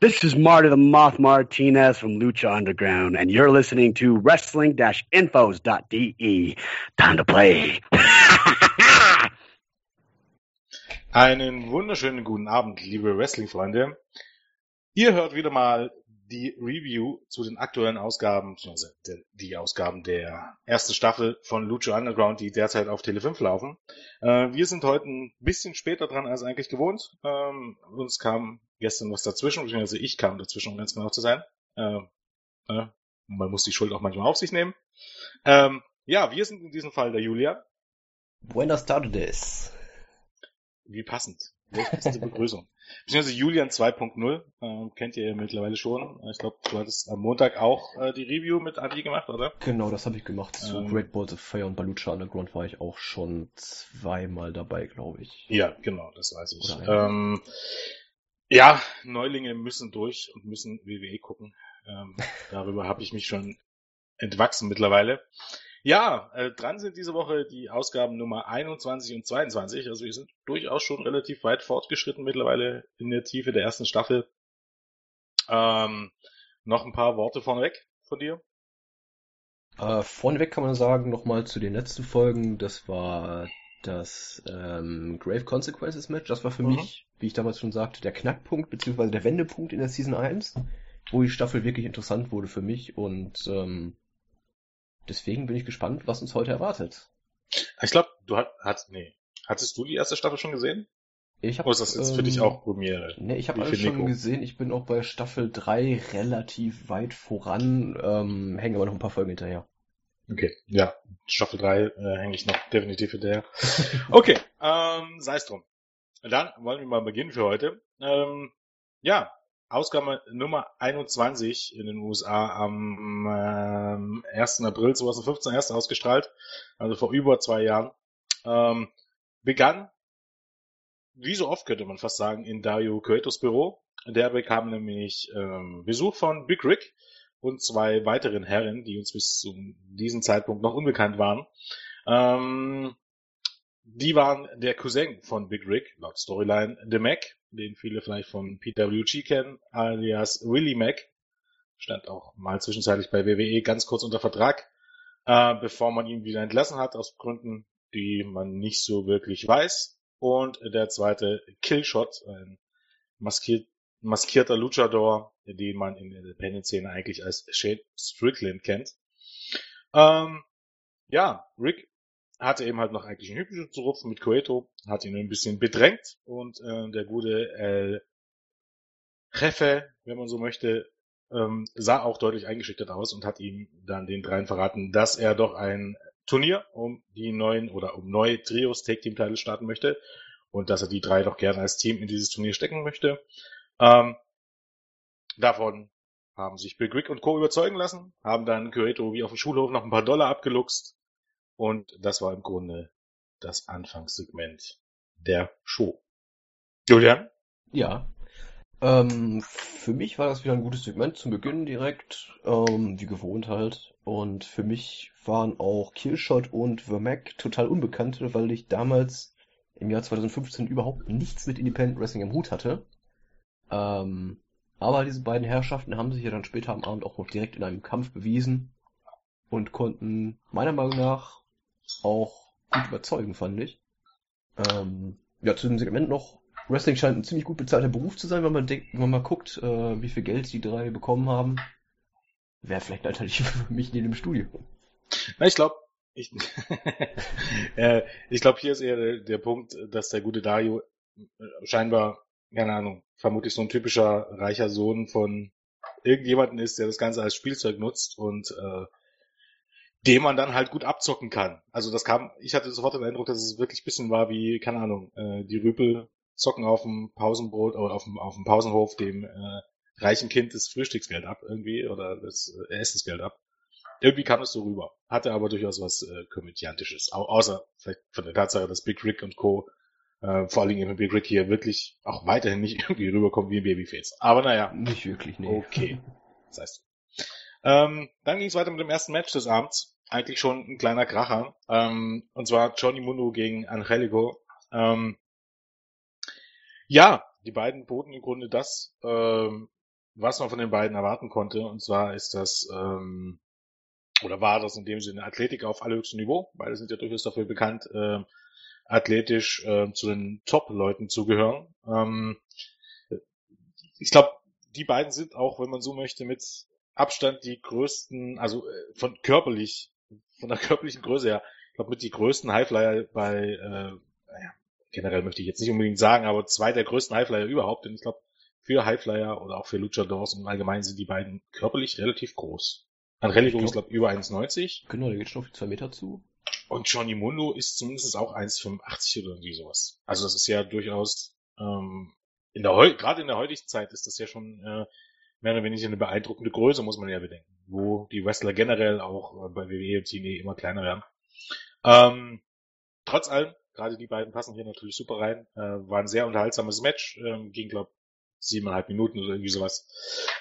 This is Marty the Moth Martinez from Lucha Underground, and you're listening to wrestling-infos.de. Time to play. Einen wunderschönen guten Abend, liebe Wrestling-Freunde. Ihr hört wieder mal die Review zu den aktuellen Ausgaben, beziehungsweise die Ausgaben der ersten Staffel von Lucha Underground, die derzeit auf Tele 5 laufen. Äh, wir sind heute ein bisschen später dran als eigentlich gewohnt. Ähm, uns kam gestern was dazwischen, beziehungsweise ich kam dazwischen, um ganz genau zu sein. Äh, äh, man muss die Schuld auch manchmal auf sich nehmen. Ähm, ja, wir sind in diesem Fall der Julia. Buenas tardes. Wie passend. Welche Begrüßung. Beziehungsweise Julian 2.0, äh, kennt ihr ja mittlerweile schon. Ich glaube, du hattest am Montag auch äh, die Review mit Adi gemacht, oder? Genau, das habe ich gemacht. Zu ähm, Great Balls of Fire und Balucha Underground war ich auch schon zweimal dabei, glaube ich. Ja, genau, das weiß ich. Ähm, ja, Neulinge müssen durch und müssen WWE gucken. Ähm, darüber habe ich mich schon entwachsen mittlerweile. Ja, äh, dran sind diese Woche die Ausgaben Nummer 21 und 22. Also wir sind durchaus schon relativ weit fortgeschritten mittlerweile in der Tiefe der ersten Staffel. Ähm, noch ein paar Worte vorneweg von dir? Äh, vorneweg kann man sagen, nochmal zu den letzten Folgen. Das war das ähm, Grave Consequences Match. Das war für mhm. mich, wie ich damals schon sagte, der Knackpunkt beziehungsweise der Wendepunkt in der Season 1, wo die Staffel wirklich interessant wurde für mich und ähm, deswegen bin ich gespannt, was uns heute erwartet. Ich glaube, du hat, hat, nee. Hattest du die erste Staffel schon gesehen? Ich hab, Oder ist das jetzt ähm, für dich ähm, auch Premiere? Nee, ich habe alles schon Nico? gesehen. Ich bin auch bei Staffel 3 relativ weit voran, ähm, hänge aber noch ein paar Folgen hinterher. Okay, ja, Staffel 3 äh, hänge ich noch definitiv hinterher. okay, ähm, sei es drum. Dann wollen wir mal beginnen für heute. Ähm, ja, Ausgabe Nummer 21 in den USA am ähm, 1. April 2015 erst ausgestrahlt, also vor über zwei Jahren, ähm, begann, wie so oft könnte man fast sagen, in Dario Cuetos Büro. Der bekam nämlich ähm, Besuch von Big Rick und zwei weiteren Herren, die uns bis zu diesem Zeitpunkt noch unbekannt waren. Ähm, die waren der Cousin von Big Rick, laut Storyline, The Mac, den viele vielleicht von PWG kennen, alias Willie Mac. Stand auch mal zwischenzeitlich bei WWE ganz kurz unter Vertrag, äh, bevor man ihn wieder entlassen hat, aus Gründen, die man nicht so wirklich weiß. Und der zweite Killshot, ein maskiert, maskierter Luchador, den man in der Independent-Szene eigentlich als Shane Strickland kennt. Ähm, ja, Rick hatte eben halt noch eigentlich ein Hübsches zu rupfen mit Coeto, hat ihn ein bisschen bedrängt und äh, der gute El Jefe, wenn man so möchte, ähm, sah auch deutlich eingeschüchtert aus und hat ihm dann den dreien verraten, dass er doch ein Turnier um die neuen oder um neue Trios Take Team Title starten möchte und dass er die drei doch gerne als Team in dieses Turnier stecken möchte. Ähm, davon haben sich Big Rick und Co. überzeugen lassen, haben dann Coeto wie auf dem Schulhof noch ein paar Dollar abgeluchst und das war im Grunde das Anfangssegment der Show. Julian? Ja. Ähm, für mich war das wieder ein gutes Segment zum Beginn direkt, ähm, wie gewohnt halt. Und für mich waren auch Killshot und The Mac total unbekannte, weil ich damals im Jahr 2015 überhaupt nichts mit Independent Wrestling im Hut hatte. Ähm, aber diese beiden Herrschaften haben sich ja dann später am Abend auch noch direkt in einem Kampf bewiesen und konnten meiner Meinung nach auch gut überzeugen, fand ich. Ähm, ja, zu dem Segment noch. Wrestling scheint ein ziemlich gut bezahlter Beruf zu sein, wenn man denkt, wenn man mal guckt, äh, wie viel Geld die drei bekommen haben. Wäre vielleicht Alternative für mich in dem Studio. Na, ich glaube, ich, äh, ich glaube, hier ist eher der, der, Punkt, dass der gute Dario äh, scheinbar, keine Ahnung, vermutlich so ein typischer reicher Sohn von irgendjemanden ist, der das Ganze als Spielzeug nutzt und äh, dem man dann halt gut abzocken kann. Also das kam, ich hatte sofort den Eindruck, dass es wirklich bisschen war wie, keine Ahnung, äh, die Rüpel zocken auf dem Pausenbrot oder auf dem, auf dem Pausenhof dem äh, reichen Kind das Frühstücksgeld ab irgendwie oder das äh, Essensgeld ab. Irgendwie kam es so rüber. Hatte aber durchaus was äh, Komödiantisches. Au außer vielleicht von der Tatsache, dass Big Rick und Co. Äh, vor allen Dingen Big Rick hier wirklich auch weiterhin nicht irgendwie rüberkommt wie ein Babyface. Aber naja. Nicht wirklich, nee. Okay. Das heißt. Ähm, dann ging es weiter mit dem ersten Match des Abends. Eigentlich schon ein kleiner Kracher. Ähm, und zwar Johnny Mundo gegen Angelico. Ähm, ja, die beiden boten im Grunde das, ähm, was man von den beiden erwarten konnte. Und zwar ist das, ähm, oder war das in dem Sinne Athletik auf allerhöchstem Niveau. Beide sind ja durchaus dafür bekannt, äh, athletisch äh, zu den Top-Leuten zu gehören. Ähm, ich glaube, die beiden sind auch, wenn man so möchte, mit Abstand die größten, also äh, von körperlich, von der körperlichen Größe her, ich glaube mit die größten Highflyer bei, äh, naja, generell möchte ich jetzt nicht unbedingt sagen, aber zwei der größten Highflyer überhaupt, denn ich glaube, für Highflyer oder auch für Luchadors im Allgemeinen sind die beiden körperlich relativ groß. Angelico ist, glaube ich, über 1,90. Genau, der geht schon auf die zwei Meter zu. Und Johnny Mundo ist zumindest auch 1,85 oder irgendwie sowas. Also das ist ja durchaus, ähm, in der gerade in der heutigen Zeit ist das ja schon äh, mehr oder weniger eine beeindruckende Größe, muss man ja bedenken. Wo die Wrestler generell auch äh, bei WWE und TNA immer kleiner werden. Ähm, trotz allem, gerade die beiden passen hier natürlich super rein. Äh, war ein sehr unterhaltsames Match, ähm, ging, glaube siebeneinhalb Minuten oder irgendwie sowas.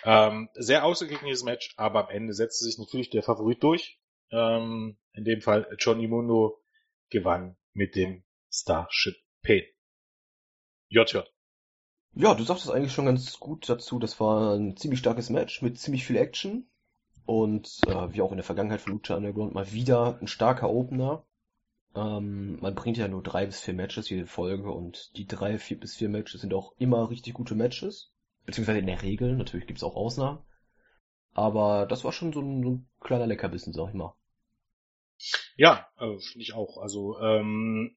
Ähm, sehr ausgeglichenes Match, aber am Ende setzte sich natürlich der Favorit durch. Ähm, in dem Fall Johnny Mundo gewann mit dem Starship Pain. JJ. Ja, du sagst es eigentlich schon ganz gut dazu. Das war ein ziemlich starkes Match mit ziemlich viel Action. Und äh, wie auch in der Vergangenheit von Lucha Underground mal wieder ein starker Opener. Ähm, man bringt ja nur drei bis vier Matches jede Folge und die drei vier bis vier Matches sind auch immer richtig gute Matches. Beziehungsweise in der Regel, natürlich gibt's auch Ausnahmen. Aber das war schon so ein, so ein kleiner Leckerbissen, sag ich mal. Ja, äh, finde ich auch. Also ähm,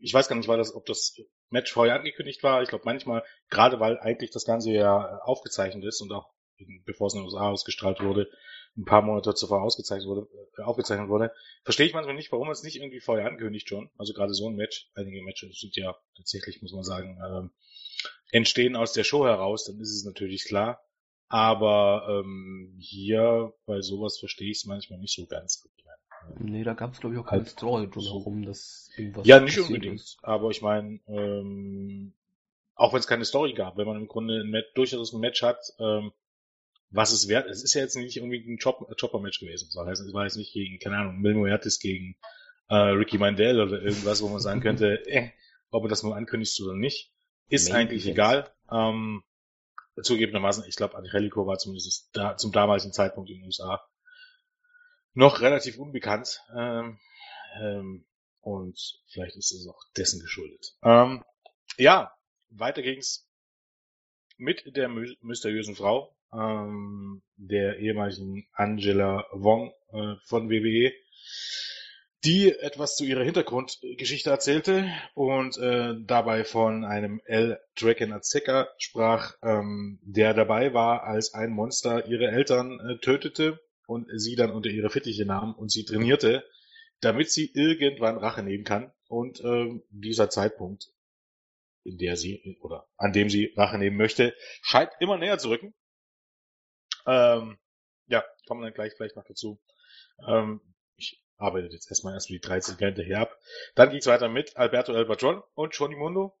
ich weiß gar nicht, war das, ob das Match vorher angekündigt war. Ich glaube manchmal, gerade weil eigentlich das Ganze ja aufgezeichnet ist und auch bevor es in den USA ausgestrahlt wurde, ein paar Monate zuvor ausgezeichnet wurde, äh, aufgezeichnet wurde, verstehe ich manchmal nicht, warum es nicht irgendwie vorher angekündigt schon. Also gerade so ein Match, einige Matches sind ja tatsächlich, muss man sagen, ähm, entstehen aus der Show heraus, dann ist es natürlich klar. Aber ähm, hier bei sowas verstehe ich es manchmal nicht so ganz. Nee, da gab es glaube ich auch keine halt Story drumherum, dass irgendwas. Ja, nicht unbedingt. Ist. Aber ich meine, ähm, auch wenn es keine Story gab, wenn man im Grunde ein Match, durchaus ein Match hat, ähm, was es wert ist. Es ist ja jetzt nicht irgendwie ein Chopper-Match gewesen. Das heißt, es war jetzt nicht gegen, keine Ahnung, Mil Muertes gegen äh, Ricky Mandel oder irgendwas, wo man sagen könnte, äh, ob man das nur ankündigt oder nicht. Ist Maybe eigentlich egal. Ähm, zugegebenermaßen, ich glaube, Angelico war zumindest da, zum damaligen Zeitpunkt in den USA noch relativ unbekannt. Ähm, ähm, und vielleicht ist es auch dessen geschuldet. Ähm, ja, weiter ging's mit der my mysteriösen Frau, ähm, der ehemaligen Angela Wong äh, von WWE, die etwas zu ihrer Hintergrundgeschichte erzählte und äh, dabei von einem El Draken Azeka sprach, ähm, der dabei war, als ein Monster ihre Eltern äh, tötete und sie dann unter ihre Fittiche nahm und sie trainierte, damit sie irgendwann Rache nehmen kann. Und ähm, dieser Zeitpunkt, in der sie oder an dem sie Rache nehmen möchte, scheint immer näher zu rücken. Ähm, ja, kommen wir dann gleich vielleicht noch dazu. Ähm, ich arbeite jetzt erstmal erst die 13 Segmente hier ab. Dann geht's weiter mit Alberto El Patron und Johnny Mundo.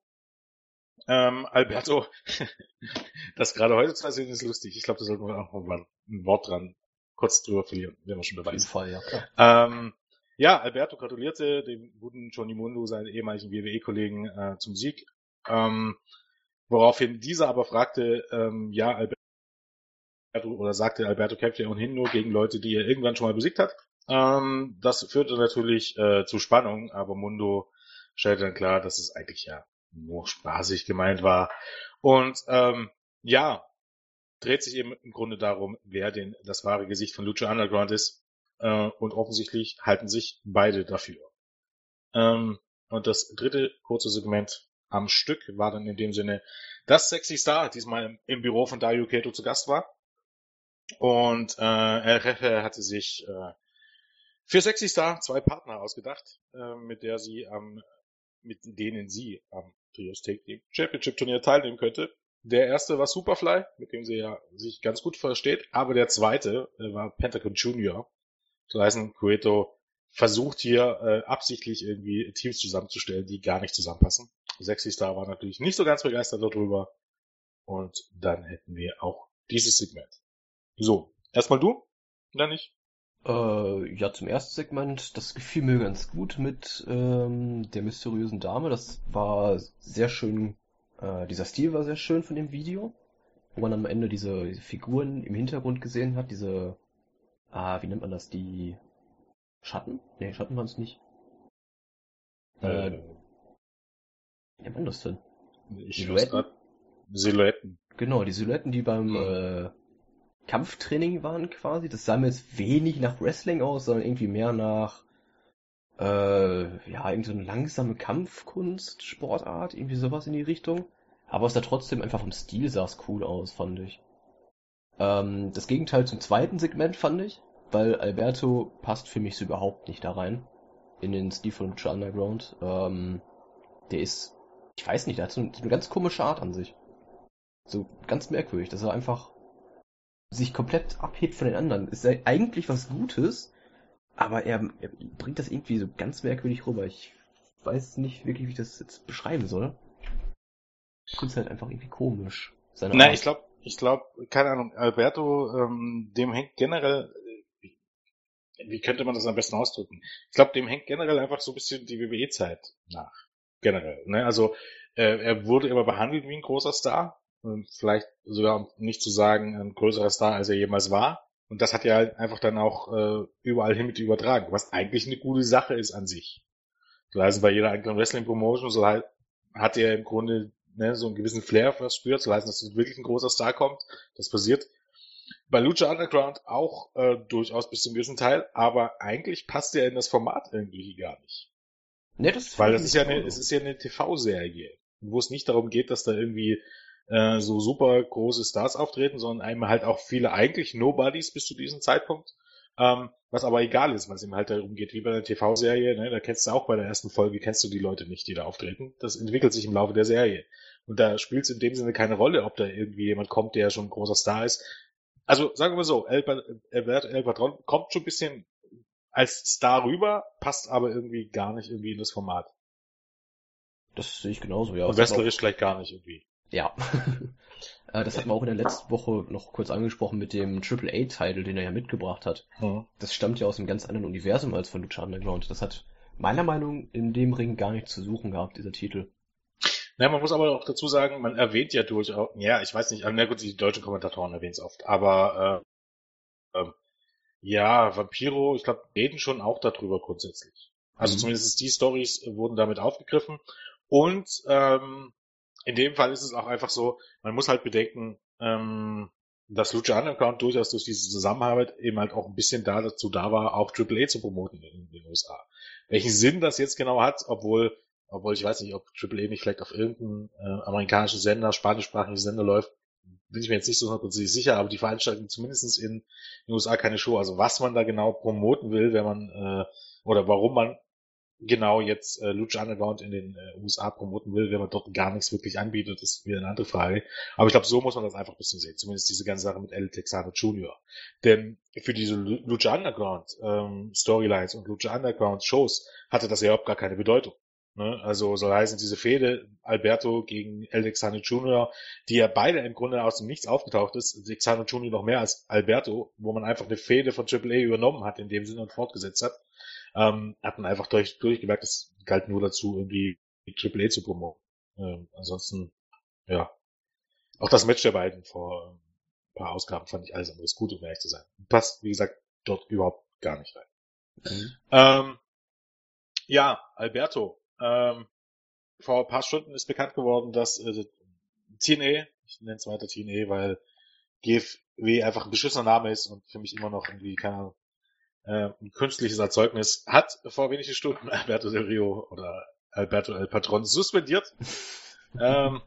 Ähm, Alberto, das gerade heute zu sehen ist lustig. Ich glaube, da sollten wir auch mal ein Wort dran kurz drüber verlieren, wenn wir schon dabei sind. Fall, ja, klar. Ähm, ja, Alberto gratulierte dem guten Johnny Mundo, seinen ehemaligen WWE-Kollegen, äh, zum Sieg. Ähm, woraufhin dieser aber fragte, ähm, ja, Alberto oder sagte Alberto kämpft ja ohnehin nur gegen Leute, die er irgendwann schon mal besiegt hat. Ähm, das führte natürlich äh, zu Spannung, aber Mundo stellte dann klar, dass es eigentlich ja nur spaßig gemeint war. Und ähm, ja, dreht sich eben im Grunde darum, wer denn das wahre Gesicht von Lucha Underground ist. Äh, und offensichtlich halten sich beide dafür. Ähm, und das dritte kurze Segment am Stück war dann in dem Sinne, dass Sexy Star diesmal im, im Büro von Dario Keto zu Gast war. Und äh, er hatte sich äh, für Sexy Star zwei Partner ausgedacht, äh, mit der sie ähm, mit denen sie am Trios Take Championship Turnier teilnehmen könnte. Der erste war Superfly, mit dem sie ja sich ganz gut versteht, aber der zweite äh, war Pentagon Junior. Das heißt, Cueto versucht hier äh, absichtlich irgendwie Teams zusammenzustellen, die gar nicht zusammenpassen. Sexy Star war natürlich nicht so ganz begeistert darüber. Und dann hätten wir auch dieses Segment. So, erstmal du, oder nicht? Äh, ja, zum ersten Segment, das gefiel mir ganz gut mit ähm, der mysteriösen Dame. Das war sehr schön, äh, dieser Stil war sehr schön von dem Video. wo man am Ende diese, diese Figuren im Hintergrund gesehen hat, diese, ah, wie nennt man das, die Schatten? Nee, Schatten waren es nicht. Äh, Äh, wie nennt man das denn? ich Silhouetten? Silhouetten. Genau, die Silhouetten, die beim Mhm. äh, Kampftraining waren quasi. Das sah mir jetzt wenig nach Wrestling aus, sondern irgendwie mehr nach äh, ja, irgendwie so eine langsame Kampfkunst, Sportart, irgendwie sowas in die Richtung. Aber es sah trotzdem einfach vom Stil sah es cool aus, fand ich. Ähm, das Gegenteil zum zweiten Segment fand ich, weil Alberto passt für mich so überhaupt nicht da rein. In den Stil von Lucha Underground. Ähm, der ist, ich weiß nicht, der hat so, so eine ganz komische Art an sich. So ganz merkwürdig, dass er einfach sich komplett abhebt von den anderen. Ist eigentlich was Gutes, aber er, er bringt das irgendwie so ganz merkwürdig rüber. Ich weiß nicht wirklich, wie ich das jetzt beschreiben soll. Ich finde es halt einfach irgendwie komisch. Seine Nein, Art. ich glaube, ich glaube, keine Ahnung, Alberto, ähm, dem hängt generell, äh, wie könnte man das am besten ausdrücken? Ich glaube, dem hängt generell einfach so ein bisschen die WWE-Zeit nach. Generell. Ne? Also äh, er wurde immer behandelt wie ein großer Star. Und vielleicht sogar, um nicht zu sagen, ein größerer Star, als er jemals war. Und das hat er halt einfach dann auch äh, überall hin mit übertragen, was eigentlich eine gute Sache ist an sich. So heißt, bei jeder eigenen Wrestling-Promotion so halt, hat er im Grunde ne, so einen gewissen Flair verspürt, so heißt, dass wirklich ein großer Star kommt. Das passiert bei Lucha Underground auch äh, durchaus bis zum gewissen Teil, aber eigentlich passt er in das Format irgendwie gar nicht. Ne, das Weil das ist ja eine, es ist ja eine TV-Serie, wo es nicht darum geht, dass da irgendwie äh, so super große Stars auftreten, sondern einmal halt auch viele eigentlich Nobodies bis zu diesem Zeitpunkt. Ähm, was aber egal ist, weil es ihm halt darum geht, wie bei einer TV-Serie, ne, da kennst du auch bei der ersten Folge, kennst du die Leute nicht, die da auftreten. Das entwickelt sich im Laufe der Serie. Und da spielt es in dem Sinne keine Rolle, ob da irgendwie jemand kommt, der schon ein großer Star ist. Also sagen wir mal so, El, Alberto El Patron kommt schon ein bisschen als Star rüber, passt aber irgendwie gar nicht irgendwie in das Format. Das sehe ich genauso, ja. Und wrestlerisch gleich gar nicht irgendwie. Ja. Äh, das hat man auch in der letzten Woche noch kurz angesprochen mit dem Triple A-Title, den er ja mitgebracht hat. Mhm. Das stammt ja aus einem ganz anderen Universum als von Lucha Underground. Das hat meiner Meinung nach in dem Ring gar nichts zu suchen gehabt, dieser Titel. Na, man muss aber auch dazu sagen, man erwähnt ja durchaus, ja, ich weiß nicht, na gut, die deutschen Kommentatoren erwähnen es oft, aber äh, ähm, ja, Vampiro, ich glaube, reden schon auch darüber grundsätzlich. Also Mhm. zumindest die Stories wurden damit aufgegriffen. Und ähm, in dem Fall ist es auch einfach so, man muss halt bedenken, ähm, dass Lucha Underground durchaus durch diese Zusammenarbeit eben halt auch ein bisschen da dazu da war, auch Triple A zu promoten in den USA. Welchen Sinn das jetzt genau hat, obwohl, obwohl ich weiß nicht, ob Triple A nicht vielleicht auf irgendeinem äh, amerikanischen Sender, spanischsprachigen Sender läuft, bin ich mir jetzt nicht so hundertprozentig sicher, aber die veranstalten zumindest in den USA keine Show. Also was man da genau promoten will, wenn man äh, oder warum man genau jetzt äh, Lucha Underground in den äh, USA promoten will, wenn man dort gar nichts wirklich anbietet, ist wieder eine andere Frage. Aber ich glaube, so muss man das einfach ein bisschen sehen. Zumindest diese ganze Sache mit El Texano Jr. Denn für diese Lu- Lucha Underground ähm, Storylines und Lucha Underground Shows hatte das ja überhaupt gar keine Bedeutung. Ne? Also soll heißen, diese Fehde Alberto gegen El Texano Jr., die ja beide im Grunde aus dem Nichts aufgetaucht ist, Texano Jr. noch mehr als Alberto, wo man einfach eine Fehde von AAA übernommen hat in dem Sinne und fortgesetzt hat ähm, hat man einfach durch, durchgemerkt, das galt nur dazu, irgendwie Triple A zu promoten. Ähm, ansonsten, ja. Auch das Match der beiden vor ähm, ein paar Ausgaben fand ich alles anderes gut, um ehrlich zu sein. Passt, wie gesagt, dort überhaupt gar nicht rein. Mhm. Ähm, ja, Alberto. Ähm, vor ein paar Stunden ist bekannt geworden, dass äh, TNA, ich nenne es weiter TNA, weil GFW einfach ein beschissener Name ist und für mich immer noch irgendwie, keine Ahnung, äh, ein künstliches Erzeugnis, hat vor wenigen Stunden Alberto Del Rio oder Alberto El Patron suspendiert. ähm,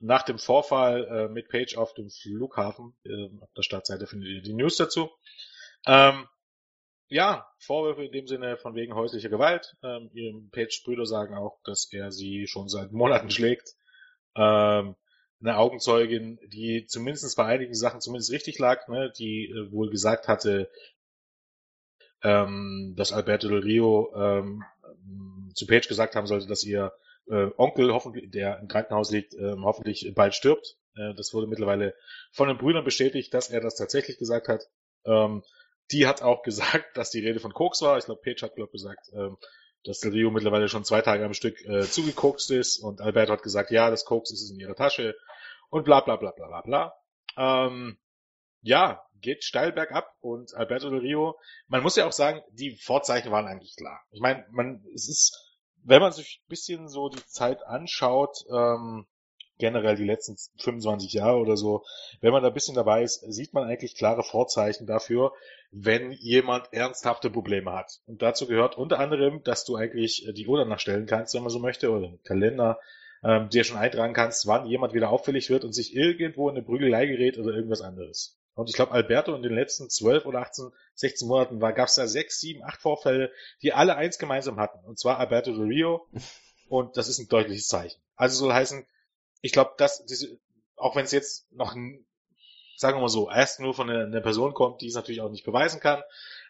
nach dem Vorfall äh, mit Page auf dem Flughafen, äh, auf der Startseite findet ihr die News dazu. Ähm, ja, Vorwürfe in dem Sinne von wegen häuslicher Gewalt. Ähm, ihrem Page-Brüder sagen auch, dass er sie schon seit Monaten schlägt. Ähm, eine Augenzeugin, die zumindest bei einigen Sachen zumindest richtig lag, ne, die äh, wohl gesagt hatte, ähm, dass Alberto Del Rio ähm, zu Page gesagt haben sollte, dass ihr äh, Onkel, hoffentlich, der im Krankenhaus liegt, ähm, hoffentlich bald stirbt. Äh, das wurde mittlerweile von den Brüdern bestätigt, dass er das tatsächlich gesagt hat. Ähm, die hat auch gesagt, dass die Rede von Koks war. Ich glaube, Page hat glaub, gesagt, ähm, dass Del Rio mittlerweile schon zwei Tage am Stück äh, zugekokst ist und Alberto hat gesagt, ja, das Koks ist in ihrer Tasche und bla bla bla bla bla bla. ähm, ja, geht steil bergab und Alberto Del Rio, man muss ja auch sagen, die Vorzeichen waren eigentlich klar. Ich meine, man, es ist, wenn man sich ein bisschen so die Zeit anschaut, ähm, generell die letzten 25 Jahre oder so, wenn man da ein bisschen dabei ist, sieht man eigentlich klare Vorzeichen dafür, wenn jemand ernsthafte Probleme hat. Und dazu gehört unter anderem, dass du eigentlich die Uhr danach stellen kannst, wenn man so möchte, oder einen Kalender, ähm, dir schon eintragen kannst, wann jemand wieder auffällig wird und sich irgendwo in eine Prügelei gerät oder irgendwas anderes. Und ich glaube, Alberto in den letzten 12 oder 18, 16 Monaten war, gab es da sechs, sieben, acht Vorfälle, die alle eins gemeinsam hatten. Und zwar Alberto de Rio. Und das ist ein deutliches Zeichen. Also soll heißen, ich glaube, dass diese, auch wenn es jetzt noch, sagen wir mal so, erst nur von einer, einer Person kommt, die es natürlich auch nicht beweisen kann,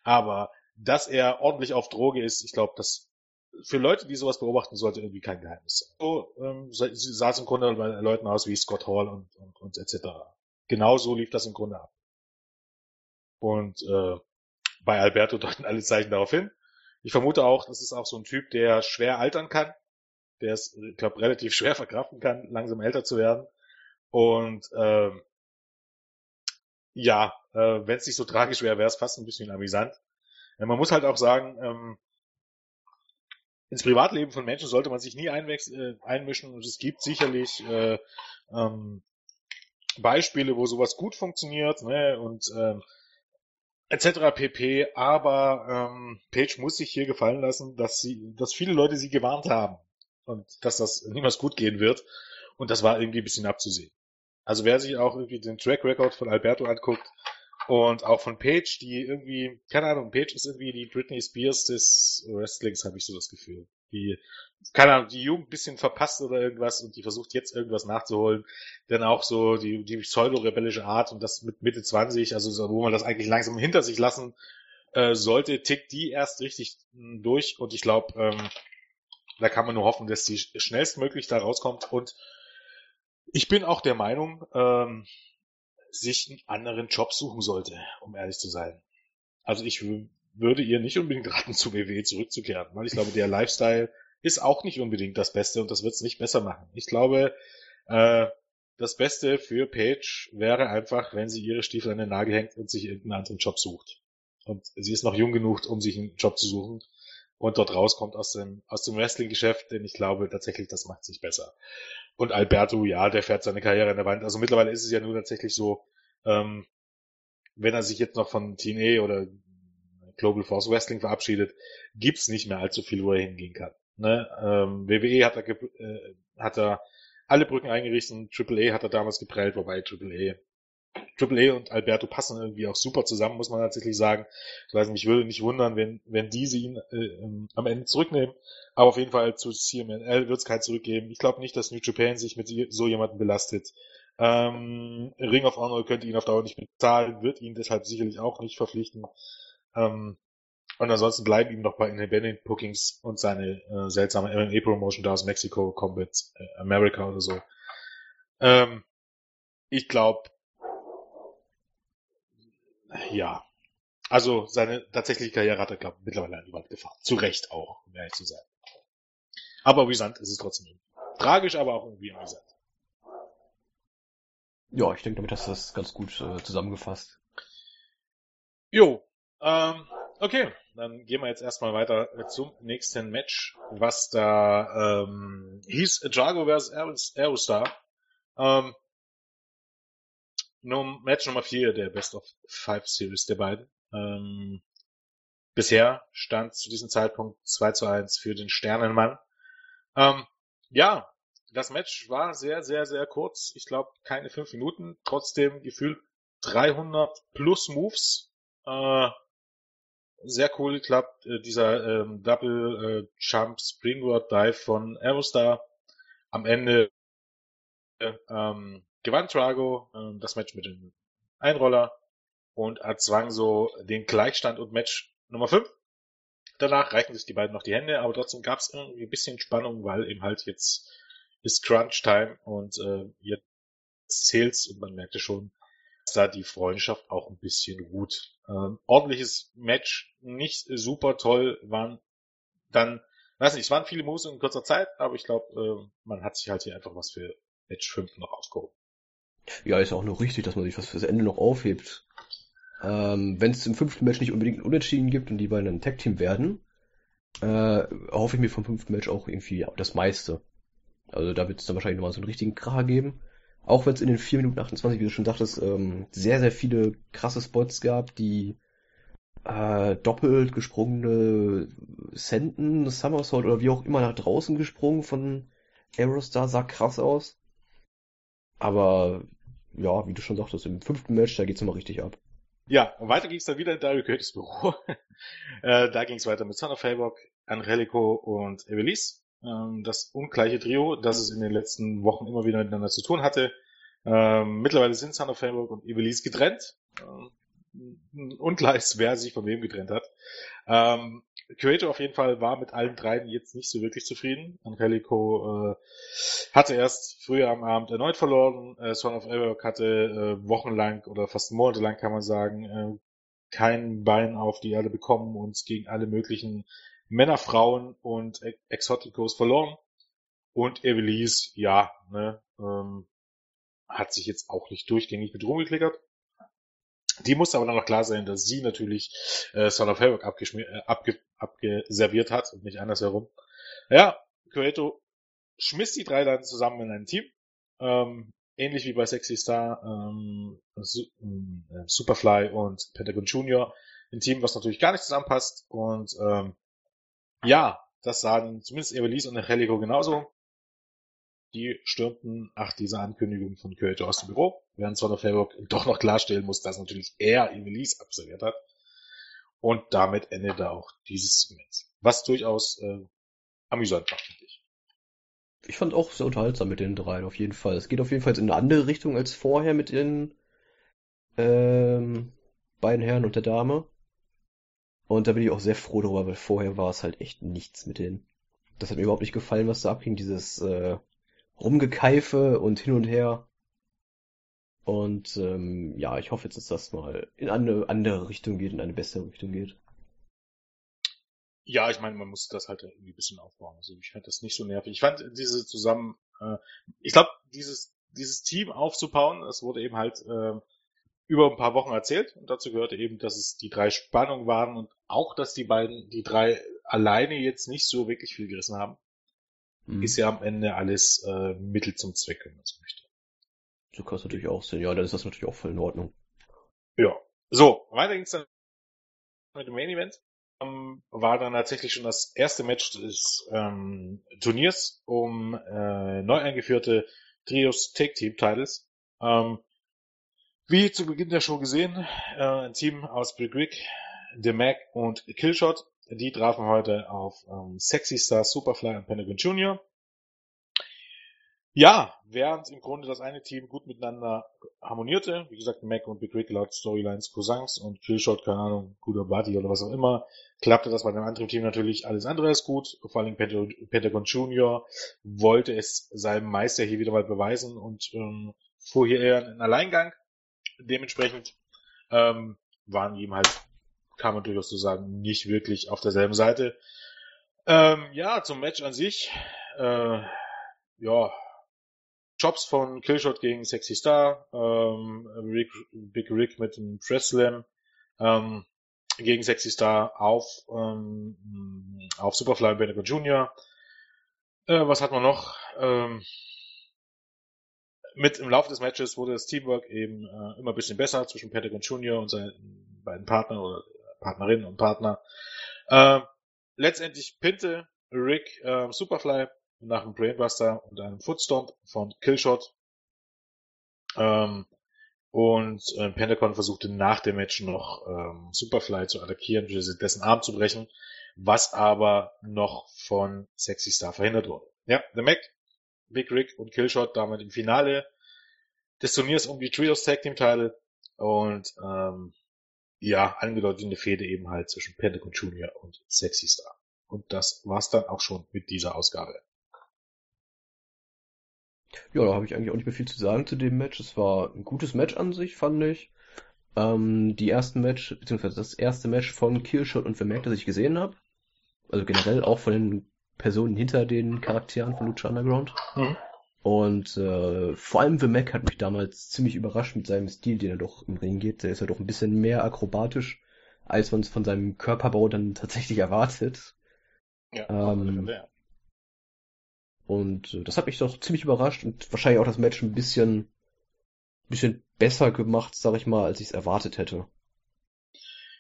aber dass er ordentlich auf Droge ist, ich glaube, das für Leute, die sowas beobachten, sollte irgendwie kein Geheimnis sein. So ähm, sah es im Grunde bei Leuten aus wie Scott Hall und, und, und etc. Genauso lief das im Grunde ab. Und äh, bei Alberto deuten alle Zeichen darauf hin. Ich vermute auch, das ist auch so ein Typ, der schwer altern kann, der es, ich glaube, relativ schwer verkraften kann, langsam älter zu werden. Und ähm, ja, äh, wenn es nicht so tragisch wäre, wäre es fast ein bisschen amüsant. Ja, man muss halt auch sagen, ähm, ins Privatleben von Menschen sollte man sich nie äh, einmischen und es gibt sicherlich äh, ähm, Beispiele, wo sowas gut funktioniert ne, und ähm, etc. pp. Aber ähm, Page muss sich hier gefallen lassen, dass sie, dass viele Leute sie gewarnt haben und dass das niemals gut gehen wird. Und das war irgendwie ein bisschen abzusehen. Also wer sich auch irgendwie den Track Record von Alberto anguckt und auch von Page, die irgendwie, keine Ahnung, Page ist irgendwie die Britney Spears des Wrestlings, habe ich so das Gefühl. Die keine Ahnung, die Jugend bisschen verpasst oder irgendwas und die versucht jetzt irgendwas nachzuholen. Denn auch so die, die pseudo-rebellische Art und das mit Mitte 20, also so, wo man das eigentlich langsam hinter sich lassen äh, sollte, tickt die erst richtig durch und ich glaube, ähm, da kann man nur hoffen, dass die schnellstmöglich da rauskommt und ich bin auch der Meinung, ähm, sich einen anderen Job suchen sollte, um ehrlich zu sein. Also ich würde ihr nicht unbedingt raten, zu WWE zurückzukehren, weil ich glaube, der Lifestyle ist auch nicht unbedingt das Beste und das wird es nicht besser machen. Ich glaube, äh, das Beste für Paige wäre einfach, wenn sie ihre Stiefel an den Nagel hängt und sich irgendeinen anderen Job sucht. Und sie ist noch jung genug, um sich einen Job zu suchen und dort rauskommt aus dem, aus dem Wrestling-Geschäft, denn ich glaube tatsächlich, das macht sich besser. Und Alberto, ja, der fährt seine Karriere in der Wand. Also mittlerweile ist es ja nur tatsächlich so, ähm, wenn er sich jetzt noch von TNA oder Global Force Wrestling verabschiedet, gibt's nicht mehr allzu viel, wo er hingehen kann. Ne? Ähm, WWE hat er, äh, hat er alle Brücken eingerichtet, Triple A hat er damals geprellt, wobei Triple A Triple A und Alberto passen irgendwie auch super zusammen, muss man tatsächlich sagen. Ich weiß nicht, ich würde nicht wundern, wenn, wenn diese ihn äh, am Ende zurücknehmen. Aber auf jeden Fall zu CMNL wird es kein zurückgeben. Ich glaube nicht, dass New Japan sich mit so jemandem belastet. Ähm, Ring of Honor könnte ihn auf Dauer nicht bezahlen, wird ihn deshalb sicherlich auch nicht verpflichten. Ähm, und ansonsten bleiben ihm noch bei Independent Bookings und seine äh, seltsame MMA-Promotion da aus Mexiko, Combat äh, America oder so. Ähm, ich glaube, ja. Also seine tatsächliche Karriere hat er, glaube ich, mittlerweile an die Wand gefahren. Zu Recht auch, um ehrlich zu sein. Aber amüsant ist es trotzdem. Tragisch, aber auch irgendwie amüsant. Ja, ich denke, damit hast du das ganz gut äh, zusammengefasst. Jo, ähm, okay dann gehen wir jetzt erstmal weiter zum nächsten Match, was da ähm, hieß Jago vs. Aerostar. Ähm, Match Nummer 4 der Best of Five Series der beiden. Ähm, bisher stand zu diesem Zeitpunkt 2 zu 1 für den Sternenmann. Ähm, ja, das Match war sehr, sehr, sehr kurz. Ich glaube, keine fünf Minuten. Trotzdem gefühlt 300 plus Moves. Äh, sehr cool geklappt, äh, dieser ähm, Double äh, Jump Springboard Dive von Aerostar. Am Ende ähm, gewann Trago äh, das Match mit dem Einroller und erzwang so den Gleichstand und Match Nummer 5. Danach reichen sich die beiden noch die Hände, aber trotzdem gab es irgendwie ein bisschen Spannung, weil eben halt jetzt ist Crunch Time und äh, jetzt zählt's und man merkte schon, da die Freundschaft auch ein bisschen ruht. Ähm, ordentliches Match, nicht super toll, waren dann, weiß nicht, es waren viele Moves in kurzer Zeit, aber ich glaube, äh, man hat sich halt hier einfach was für Match 5 noch aufgehoben. Ja, ist auch nur richtig, dass man sich was fürs Ende noch aufhebt. Ähm, Wenn es im fünften Match nicht unbedingt ein Unentschieden gibt und die beiden ein Tag-Team werden, äh, hoffe ich mir vom fünften Match auch irgendwie das meiste. Also da wird es dann wahrscheinlich nochmal so einen richtigen Kracher geben. Auch wenn es in den 4 Minuten 28, wie du schon sagtest, ähm, sehr, sehr viele krasse Spots gab, die äh, doppelt gesprungene Senten, Somersault oder wie auch immer nach draußen gesprungen von Aerostar, sah krass aus. Aber ja, wie du schon sagtest, im fünften Match, da geht's nochmal richtig ab. Ja, und weiter ging es dann wieder in Dario Curtis Büro. äh, da ging es weiter mit Son of Havoc, Angelico und Evelise. Ähm, das ungleiche Trio, das es in den letzten Wochen immer wieder miteinander zu tun hatte. Ähm, mittlerweile sind Son of Havoc und Evelise getrennt. Ähm, ist, wer sich von wem getrennt hat. Ähm, Curator auf jeden Fall war mit allen dreien jetzt nicht so wirklich zufrieden. Angelico äh, hatte erst früher am Abend erneut verloren. Äh, Son of Havoc hatte äh, wochenlang oder fast monatelang kann man sagen äh, kein Bein auf die Erde bekommen und gegen alle möglichen Männer, Frauen und Exoticos verloren. Und Evelise, ja, ne, ähm, hat sich jetzt auch nicht durchgängig mit rumgeklickert. Die muss aber dann noch klar sein, dass sie natürlich äh, Son of Havoc äh, abge, abgeserviert hat und nicht andersherum. Ja, Cueto schmiss die drei dann zusammen in ein Team. Ähm, ähnlich wie bei Sexy Star, ähm, äh, Superfly und Pentagon Junior. Ein Team, was natürlich gar nicht zusammenpasst. Und ähm, ja, das sagen zumindest Evelise und Angelico genauso. Die stürmten nach dieser Ankündigung von Kyoto aus dem Büro, während Son of Havoc doch noch klarstellen muss, dass natürlich er Evelise absolviert hat. Und damit endete auch dieses Segment. Was durchaus äh, amüsant war, finde ich. Ich fand auch sehr unterhaltsam mit den dreien, auf jeden Fall. Es geht auf jeden Fall in eine andere Richtung als vorher mit den ähm, beiden Herren und der Dame. Und da bin ich auch sehr froh darüber, weil vorher war es halt echt nichts mit denen. Das hat mir überhaupt nicht gefallen, was da abging, dieses äh, Rumgekeife und hin und her. Und ähm, ja, ich hoffe jetzt, dass das mal in eine andere Richtung geht, in eine bessere Richtung geht. Ja, ich meine, man muss das halt irgendwie ein bisschen aufbauen. Also ich fand das nicht so nervig. Ich fand diese zusammen, äh, ich glaube, dieses dieses Team aufzubauen, das wurde eben halt äh, über ein paar Wochen erzählt und dazu gehörte eben, dass es die drei Spannungen waren und auch, dass die beiden, die drei alleine jetzt nicht so wirklich viel gerissen haben. Mhm. Ist ja am Ende alles äh, Mittel zum Zweck, wenn man so möchte. So kann es natürlich auch sein. Ja, dann ist das natürlich auch voll in Ordnung. Ja. So, weiter ging's dann mit dem Main Event. Ähm, war dann tatsächlich schon das erste Match des ähm, Turniers um äh, neu eingeführte Trios Take Team Titles. Ähm, wie zu Beginn der Show gesehen, äh, ein Team aus Brick Rick, The Mac und Killshot die trafen heute auf ähm, Sexy Star, Superfly und Pentagon Junior. Ja, während im Grunde das eine Team gut miteinander harmonierte, wie gesagt, Mac und Big Rick laut Storylines Cousins und Killshot, keine Ahnung, guter Buddy oder was auch immer, klappte das bei dem anderen Team natürlich alles andere als gut. Vor allem Pentagon Junior wollte es seinem Meister hier wieder mal beweisen und ähm, fuhr hier eher in Alleingang. Dementsprechend ähm, waren ihm halt kann man durchaus so sagen, nicht wirklich auf derselben Seite. Ähm, ja, zum Match an sich. Äh, ja, Jobs von Killshot gegen Sexy Star, ähm, Rick, Big Rick mit dem Press Slam ähm, gegen Sexy Star auf, ähm, auf Superfly Benedico Jr. Äh, was hat man noch? Ähm, mit im Laufe des Matches wurde das Teamwork eben äh, immer ein bisschen besser zwischen Pentagon Jr. und seinen beiden Partnern oder Partnerinnen und Partner. Äh, letztendlich pinte Rick äh, Superfly nach einem Brainbuster und einem Footstomp von Killshot. Ähm, und äh, Pentagon versuchte nach dem Match noch ähm, Superfly zu attackieren, dessen Arm zu brechen, was aber noch von Sexy Star verhindert wurde. Ja, The Mac, Big Rick und Killshot damit im Finale des Turniers um die Trios Tag Team Title und ähm, ja, angedeutete Fehde eben halt zwischen Pentagon Junior und Sexy Star. Und das war's dann auch schon mit dieser Ausgabe. Ja, da habe ich eigentlich auch nicht mehr viel zu sagen zu dem Match. Es war ein gutes Match an sich, fand ich. Ähm, die ersten Match, beziehungsweise das erste Match von Killshot und Vermerk, das ich gesehen habe. Also generell auch von den Personen hinter den Charakteren von Lucha Underground. Mhm. Und äh, vor allem The Mac hat mich damals ziemlich überrascht mit seinem Stil, den er doch im Ring geht. Der ist ja doch ein bisschen mehr akrobatisch, als man es von seinem Körperbau dann tatsächlich erwartet. Ja, Ähm, ja. Und äh, das hat mich doch ziemlich überrascht und wahrscheinlich auch das Match ein bisschen, bisschen besser gemacht, sag ich mal, als ich es erwartet hätte.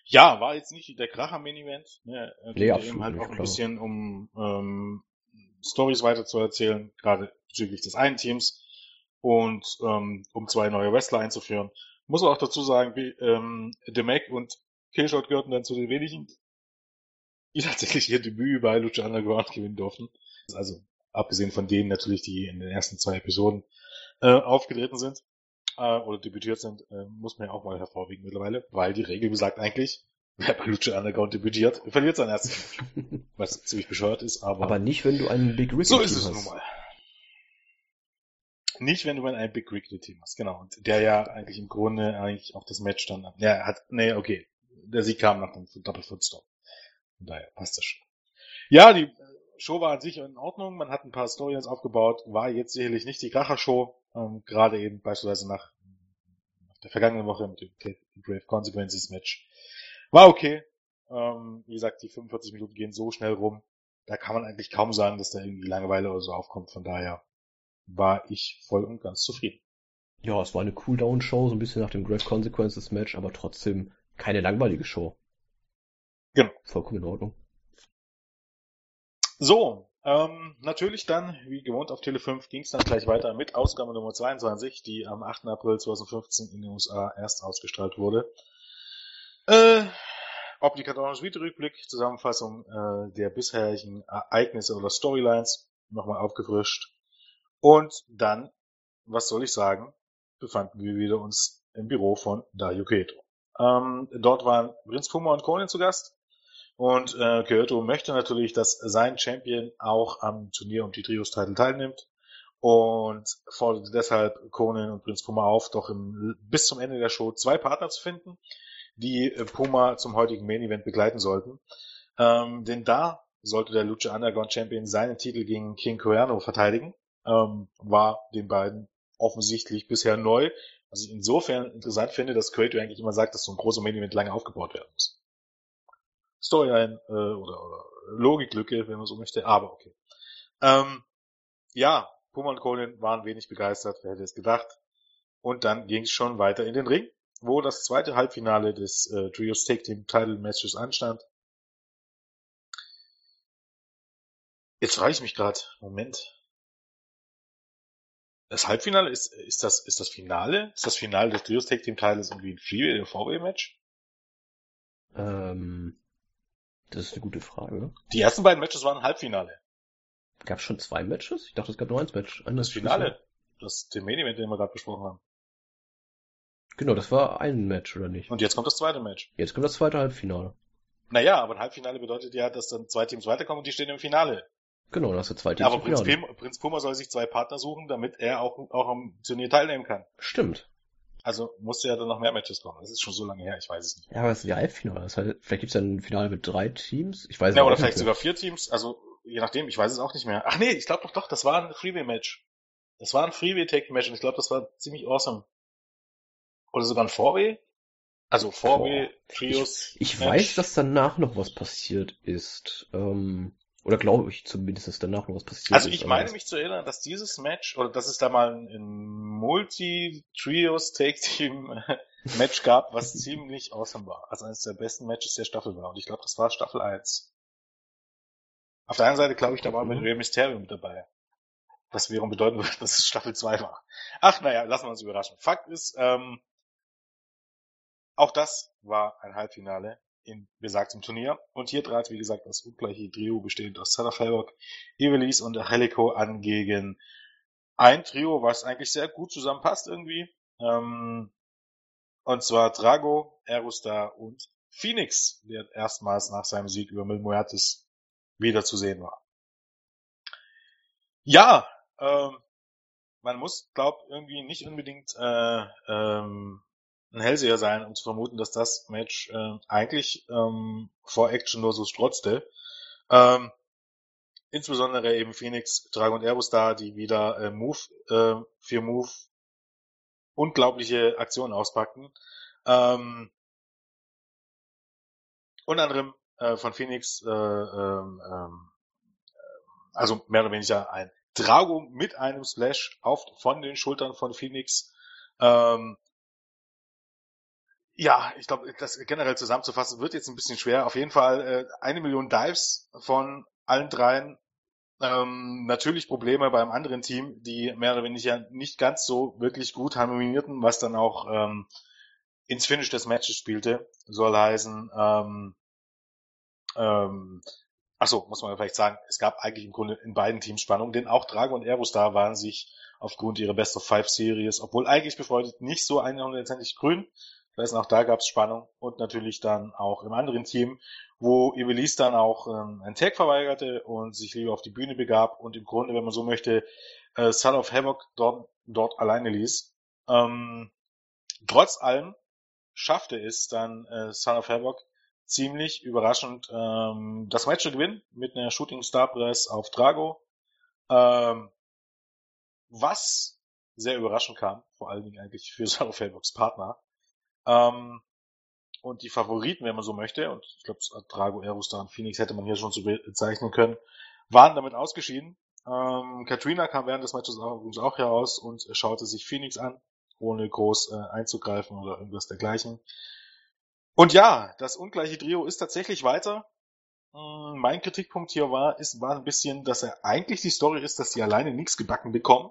Ja, war jetzt nicht der Kracher Main Event. Ne? Er Nee, ging absolut eben halt auch ein bisschen um ähm, Stories weiter zu erzählen, gerade bezüglich des einen Teams und ähm, um zwei neue Wrestler einzuführen. Muss man auch dazu sagen, wie, ähm, The Mac und Killshot gehörten dann zu den wenigen, die tatsächlich ihr Debüt bei Lucha Underground gewinnen durften. Also abgesehen von denen natürlich, die in den ersten zwei Episoden äh, aufgetreten sind äh, oder debütiert sind, äh, muss man ja auch mal hervorheben mittlerweile, weil die Regel besagt eigentlich, wer bei Lucha Underground debütiert, verliert sein erstes Match. Was ziemlich bescheuert ist, aber, Aber nicht, wenn du einen Big Ricky so ist Team es hast. nun mal. Nicht, wenn du mal ein Big Wrigley Team hast, genau. Und der ja eigentlich im Grunde eigentlich auch das Match dann, ja, hat, nee, okay. Der Sieg kam nach dem Double Footstop. Von daher passt das schon. Ja, die Show war an sich in Ordnung. Man hat ein paar Storylines aufgebaut. War jetzt sicherlich nicht die Kracher-Show. Ähm, gerade eben beispielsweise nach, nach der vergangenen Woche mit dem Grave Consequences Match. War okay. Ähm, wie gesagt, die 45 Minuten gehen so schnell rum. Da kann man eigentlich kaum sagen, dass da irgendwie Langeweile oder so aufkommt. Von daher war ich voll und ganz zufrieden. Ja, es war eine Cooldown-Show, so ein bisschen nach dem Grave Consequences Match, aber trotzdem keine langweilige Show. Genau. Vollkommen in Ordnung. So, ähm, natürlich dann, wie gewohnt auf Tele 5, ging es dann gleich weiter mit Ausgabe Nummer 22, die am 8. April 2015 in den USA erst ausgestrahlt wurde. Äh, obligatorischer Videorückblick, Zusammenfassung äh, der bisherigen Ereignisse oder Storylines, nochmal aufgefrischt. Und dann, was soll ich sagen, befanden wir wieder uns im Büro von Dario Keto. Ähm, dort waren Prinz Puma und Conan zu Gast. Und äh, Kyoto möchte natürlich, dass sein Champion auch am Turnier um die Trios-Titel teilnimmt und forderte deshalb Conan und Prinz Puma auf, doch im, bis zum Ende der Show zwei Partner zu finden, die äh, Puma zum heutigen Main-Event begleiten sollten. Ähm, denn da sollte der Lucha Underground Champion seinen Titel gegen King Cuerno verteidigen. Ähm, war den beiden offensichtlich bisher neu, was ich insofern interessant finde, dass Kyoto eigentlich immer sagt, dass so ein großer Main-Event lange aufgebaut werden muss. Storyline äh, oder, oder Logiklücke, wenn man so möchte, aber okay. Ähm, ja, Puma und Colin waren wenig begeistert, wer hätte es gedacht. Und dann ging es schon weiter in den Ring, wo das zweite Halbfinale des äh, Trios Take Team Title Matches anstand. Jetzt frage ich mich gerade, Moment. Das Halbfinale ist, ist das, ist das Finale? Ist das Finale des Trios Take Team Titles irgendwie ein Freeway oder VW Match? Ähm, das ist eine gute Frage. Die ersten beiden Matches waren Halbfinale. Gab es schon zwei Matches? Ich dachte, es gab nur eins Match. Ein Das Finale. Das den Main Event, den wir gerade besprochen haben. Genau, das war ein Match, oder nicht? Und jetzt kommt das zweite Match. Jetzt kommt das zweite Halbfinale. Naja, aber ein Halbfinale bedeutet ja, dass dann zwei Teams weiterkommen und die stehen im Finale. Genau, hast du zwei Teams aber im Prinz. Pim, Prinz Puma soll sich zwei Partner suchen, damit er auch, auch am Turnier teilnehmen kann. Stimmt. Also musste ja dann noch mehr Matches kommen. Das ist schon so lange her, ich weiß es nicht. Ja, aber es ist ja Halbfinale. Das heißt, vielleicht gibt's ja ein Finale mit drei Teams. Ich weiß es Ja, auch oder nicht vielleicht sogar vier Teams. Also je nachdem, ich weiß es auch nicht mehr. Ach nee, ich glaube doch doch, das war ein Freeway-Match. Das war ein Freeway-Take-Match und ich glaube, das war ziemlich awesome. Oder sogar ein Four-Way? Also Four-Way, Trios. Ich Match. weiß, dass danach noch was passiert ist. Ähm, oder glaube ich zumindest, dass danach noch was passiert Also ist. ich aber meine mich zu erinnern, dass dieses Match, oder dass es da mal ein, Multi-Trios-Take-Team-Match gab, was ziemlich awesome war. Also eines der besten Matches der Staffel war. Und ich glaube, das war Staffel 1. Auf der einen Seite glaube ich, da war mit Mhm. Rey Mysterio mit dabei. Was wiederum bedeuten würde, dass es Staffel 2 war. Ach naja, lassen wir uns überraschen. Fakt ist, ähm, auch das war ein Halbfinale in besagtem Turnier. Und hier trat, wie gesagt, das ungleiche Trio bestehend aus Sarah Felrock, Evelis und Helico an gegen ein Trio, was eigentlich sehr gut zusammenpasst irgendwie. Ähm, und zwar Drago, Aerostar und Phoenix, der erstmals nach seinem Sieg über Mil Muertes wieder zu sehen war. Ja, ähm, man muss, glaub, irgendwie nicht unbedingt äh, ähm, ein Hellseher sein, um zu vermuten, dass das Match äh, eigentlich ähm, vor Action nur so strotzte. Ähm, insbesondere eben Phoenix, Dragon und Airbus da, die wieder äh, Move äh, für Move unglaubliche Aktionen auspackten. Ähm, unter anderem äh, von Phoenix, äh, ähm, ähm, also mehr oder weniger ein Drago mit einem Splash auf, von den Schultern von Phoenix. Ähm, ja, ich glaube, das generell zusammenzufassen wird jetzt ein bisschen schwer. Auf jeden Fall äh, eine Million Dives von allen dreien. Ähm, natürlich Probleme beim anderen Team, die mehr oder weniger nicht ganz so wirklich gut harmonierten, was dann auch ähm, ins Finish des Matches spielte. Soll heißen, ähm, ähm, achso, muss man vielleicht sagen, es gab eigentlich im Grunde in beiden Teams Spannung, denn auch Drago und Aerostar waren sich aufgrund ihrer Best of Five Series, obwohl eigentlich befreundet, nicht so 100% grün. Das heißt, auch da gab es Spannung und natürlich dann auch im anderen Team, wo Ivelisse dann auch ähm, einen Tag verweigerte und sich lieber auf die Bühne begab und im Grunde, wenn man so möchte, äh, Son of Havoc dort, dort alleine ließ. Ähm, trotz allem schaffte es dann äh, Son of Havoc ziemlich überraschend ähm, das Match zu gewinnen mit einer Shooting Star Press auf Drago. Ähm, was sehr überraschend kam, vor allen Dingen eigentlich für Son of Havocs Partner. Ähm, und die Favoriten, wenn man so möchte, und ich glaube, Drago, Aerostar und Phoenix hätte man hier schon so bezeichnen können, waren damit ausgeschieden. Ähm, Katrina kam während des Matches auch, auch heraus und schaute sich Phoenix an, ohne groß äh, einzugreifen oder irgendwas dergleichen. Und ja, das ungleiche Trio ist tatsächlich weiter. Hm, mein Kritikpunkt hier war, ist, war ein bisschen, dass er eigentlich die Story ist, dass sie alleine nichts gebacken bekommen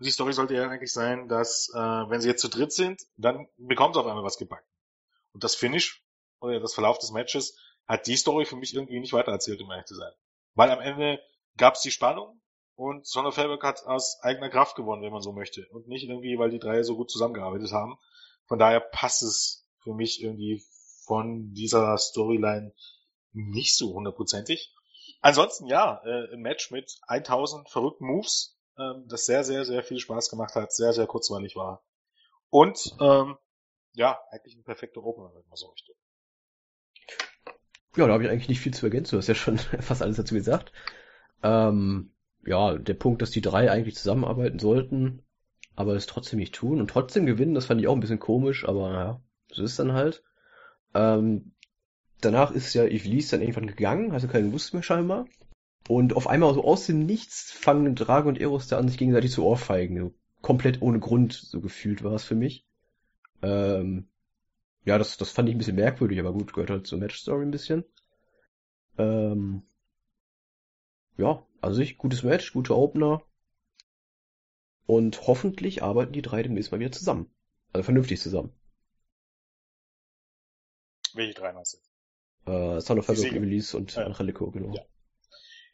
die Story sollte ja eigentlich sein, dass äh, wenn sie jetzt zu dritt sind, dann bekommen sie auf einmal was gebacken. Und das Finish oder das Verlauf des Matches hat die Story für mich irgendwie nicht weitererzählt, um ehrlich zu sein. Weil am Ende gab es die Spannung und Sonne Felberg hat aus eigener Kraft gewonnen, wenn man so möchte. Und nicht irgendwie, weil die drei so gut zusammengearbeitet haben. Von daher passt es für mich irgendwie von dieser Storyline nicht so hundertprozentig. Ansonsten ja, äh, ein Match mit 1000 verrückten Moves, ähm, das sehr, sehr, sehr viel Spaß gemacht hat, sehr, sehr kurzweilig war. Und ähm, ja, eigentlich ein perfekter Opener, wenn man so möchte. Ja, da habe ich eigentlich nicht viel zu ergänzen. Du hast ja schon fast alles dazu gesagt. Ähm, ja, der Punkt, dass die drei eigentlich zusammenarbeiten sollten, aber es trotzdem nicht tun und trotzdem gewinnen, das fand ich auch ein bisschen komisch, aber ja, so ist dann halt. Ähm, danach ist ja Yves dann irgendwann gegangen, hatte keine Lust mehr scheinbar. Und auf einmal so aus dem Nichts fangen Drago und Eros da an, sich gegenseitig zu ohrfeigen. So komplett ohne Grund, so gefühlt war es für mich. Ähm, ja, das, das fand ich ein bisschen merkwürdig, aber gut, gehört halt zur Match-Story ein bisschen. Ähm, ja, also sich gutes Match, gute Opener. Und hoffentlich arbeiten die drei demnächst mal wieder zusammen. Also vernünftig zusammen. Welche drei meinst du? Äh, Son of Havoc, Release und ja. Angelico, genau. Ja.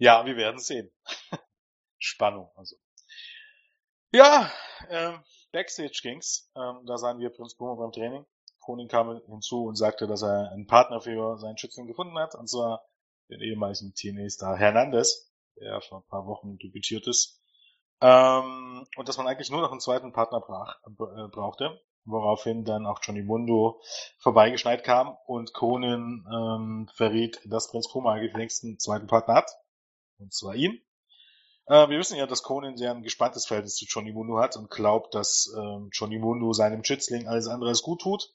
Ja, wir werden sehen. Spannung, also. Ja, ähm, Backstage ging's. Ähm, da sahen wir Prinz Boomer beim Training. Koning kam hinzu und sagte, dass er einen Partner für seinen Schützen gefunden hat, und zwar den ehemaligen TNA-Star Hernandez, der vor ein paar Wochen debütiert ist. Ähm, und dass man eigentlich nur noch einen zweiten Partner brach, äh, brauchte, woraufhin dann auch Johnny Mundo vorbeigeschneit kam und Conan ähm, verriet, dass Prinz Puma eigentlich längst einen zweiten Partner hat und zwar ihn. Äh, wir wissen ja, dass Conan sehr ein gespanntes Verhältnis zu Johnny Mundo hat und glaubt, dass ähm, Johnny Mundo seinem Schützling alles andere als gut tut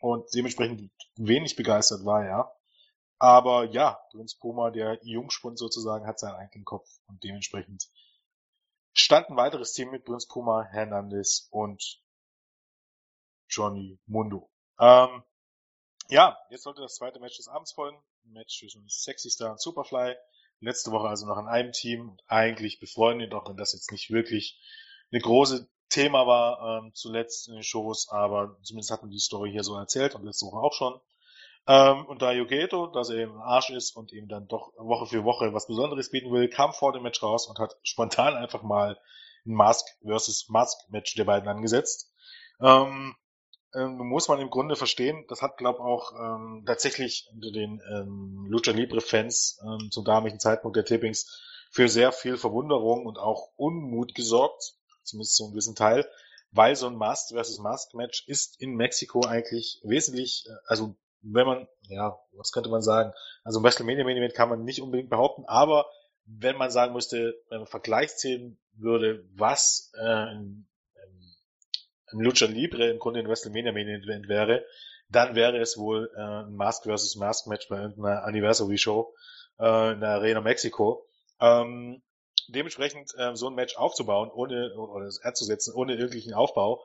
und dementsprechend wenig begeistert war er. Aber ja, Prinz Puma, der Jungspund sozusagen, hat seinen eigenen Kopf und dementsprechend stand ein weiteres Team mit Prinz Puma, Hernandez und Johnny Mundo. Ähm, ja, jetzt sollte das zweite Match des Abends folgen. Ein Match zwischen Sexy Star und Superfly letzte Woche also noch in einem Team, eigentlich befreundet, auch wenn das jetzt nicht wirklich eine große Thema war ähm, zuletzt in den Shows, aber zumindest hat man die Story hier so erzählt und letzte Woche auch schon. Ähm, und da Yogeto, dass er eben ein Arsch ist und eben dann doch Woche für Woche was Besonderes bieten will, kam vor dem Match raus und hat spontan einfach mal ein Mask versus Mask Match der beiden angesetzt. Ähm, ähm, muss man im Grunde verstehen, das hat, glaube auch ähm, tatsächlich unter den ähm, Lucha Libre-Fans ähm, zum damaligen Zeitpunkt der Tippings für sehr viel Verwunderung und auch Unmut gesorgt, zumindest zu einem gewissen Teil, weil so ein Mask versus Mask Match ist in Mexiko eigentlich wesentlich, äh, also wenn man, ja, was könnte man sagen? Also WrestleMania Main Event kann man nicht unbedingt behaupten, aber wenn man sagen müsste, wenn man Vergleich ziehen würde, was äh, im Lucha Libre im Grunde ein WrestleMania Main Event wäre, dann wäre es wohl äh, ein Mask vs. Mask Match bei irgendeiner Anniversary Show äh, in der Arena Mexico. Ähm, dementsprechend äh, so ein Match aufzubauen, ohne oder anzusetzen, ohne irgendwelchen Aufbau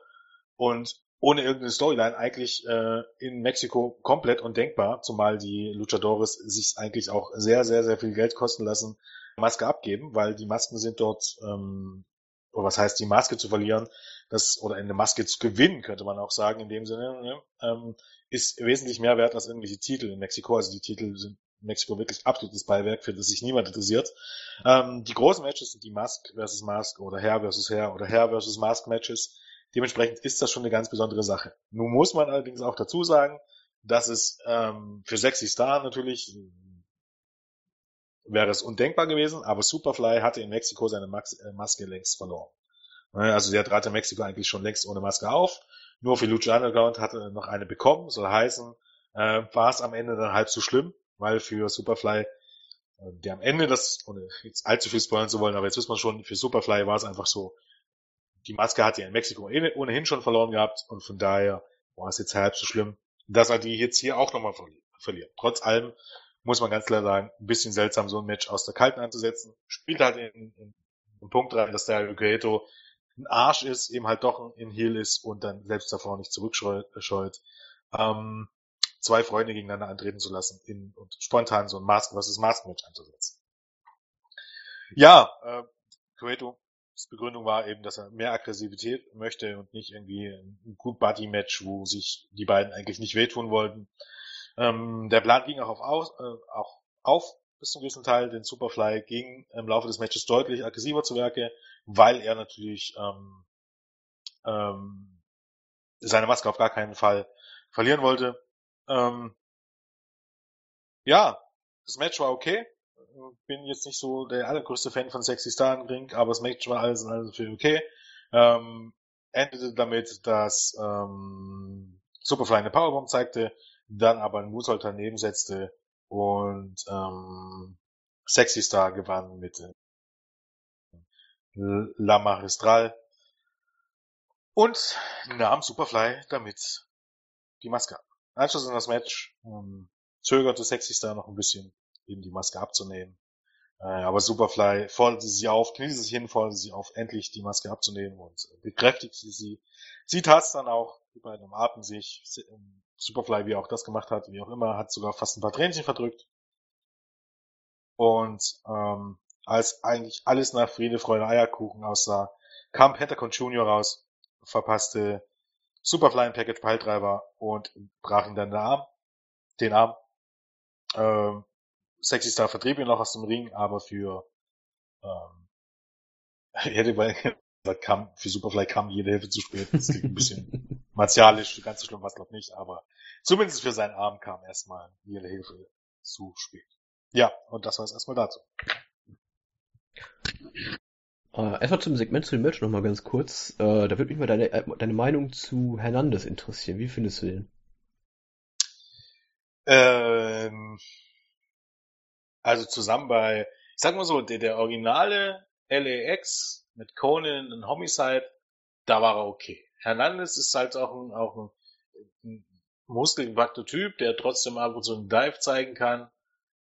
und ohne irgendeine Storyline eigentlich äh, in Mexiko komplett undenkbar, zumal die Luchadores sich eigentlich auch sehr, sehr, sehr viel Geld kosten lassen, Maske abgeben, weil die Masken sind dort, ähm, oder was heißt die Maske zu verlieren, das oder eine Maske zu gewinnen, könnte man auch sagen in dem Sinne, ne? ähm, ist wesentlich mehr wert als irgendwelche Titel in Mexiko. Also die Titel sind in Mexiko wirklich absolutes Beiwerk, für das sich niemand interessiert. Ähm, die großen Matches sind die Mask versus Mask oder Hair versus Hair oder Hair versus Mask Matches. Dementsprechend ist das schon eine ganz besondere Sache. Nun muss man allerdings auch dazu sagen, dass es ähm, für Sexy Star natürlich wäre es undenkbar gewesen, aber Superfly hatte in Mexiko seine äh, Maske längst verloren. Ne, also der trat in Mexiko eigentlich schon längst ohne Maske auf. Nur für Lucha Underground hatte noch eine bekommen, soll heißen, äh, war es am Ende dann halb so schlimm, weil für Superfly, äh, der am Ende das, ohne jetzt allzu viel spoilern zu wollen, aber jetzt wissen wir schon, für Superfly war es einfach so, die Maske hat er in Mexiko eh ohnehin schon verloren gehabt und von daher war es jetzt halb so schlimm, dass er die jetzt hier auch nochmal verliert. Trotz allem muss man ganz klar sagen, ein bisschen seltsam, so ein Match aus der Kalten anzusetzen. Spielt halt in, in, in Punkt rein, dass der Guerrero ein Arsch ist, eben halt doch ein Heel ist und dann selbst davor nicht zurückscheut. Ähm, zwei Freunde gegeneinander antreten zu lassen in, und spontan so ein Mask versus Mask Match einzusetzen. Ja, äh, Cueto Begründung war eben, dass er mehr Aggressivität möchte und nicht irgendwie ein Good Buddy Match, wo sich die beiden eigentlich nicht wehtun wollten. Ähm, der Plan ging auch auf, aus, äh, auch auf bis zum gewissen Teil, denn Superfly ging im Laufe des Matches deutlich aggressiver zu Werke, weil er natürlich ähm, ähm, seine Maske auf gar keinen Fall verlieren wollte. Ähm, ja, das Match war okay bin jetzt nicht so der allergrößte Fan von Sexy Star im Ring, aber das Match war alles in für okay. Ähm, endete damit, dass ähm, Superfly eine Powerbomb zeigte, dann aber einen Moonsault daneben setzte und ähm, Sexy Star gewann mit La Magistral und nahm Superfly damit die Maske ab. Anschluss an das Match ähm, zögerte Sexy Star noch ein bisschen eben die Maske abzunehmen. Äh, aber Superfly forderte sie auf, kniete sich hin, forderte sie auf, endlich die Maske abzunehmen und äh, bekräftigte sie. Sie tat es dann auch, die beiden umarmten sich. Ähm, Superfly, wie er auch das gemacht hat, wie auch immer, hat sogar fast ein paar Tränchen verdrückt. Und ähm, als eigentlich alles nach Friede, Freude, Eierkuchen aussah, kam Pentagon Junior raus, verpasste Superfly ein Package Piledriver und brach ihn dann den Arm. Den Arm. Ähm, Sexy Star vertrieb ihn noch aus dem Ring, aber für ähm, hätte bei kam, für Superfly kam jede Hilfe zu spät. Das klingt ein bisschen martialisch, ganz so schlimm war es glaube nicht, aber zumindest für seinen Arm kam erstmal jede Hilfe zu spät. Ja, und das war es erstmal dazu. Äh, erstmal zum Segment zu dem Match nochmal ganz kurz. Äh, da würde mich mal deine, äh, deine Meinung zu Hernandez interessieren. Wie findest du den? Ähm, also zusammen bei, ich sag mal so, der, der originale LAX mit Conan und Homicide, da war er okay. Hernandez ist halt auch ein, auch ein, ein muskelgepackter Typ, der trotzdem ab und zu einen Dive zeigen kann,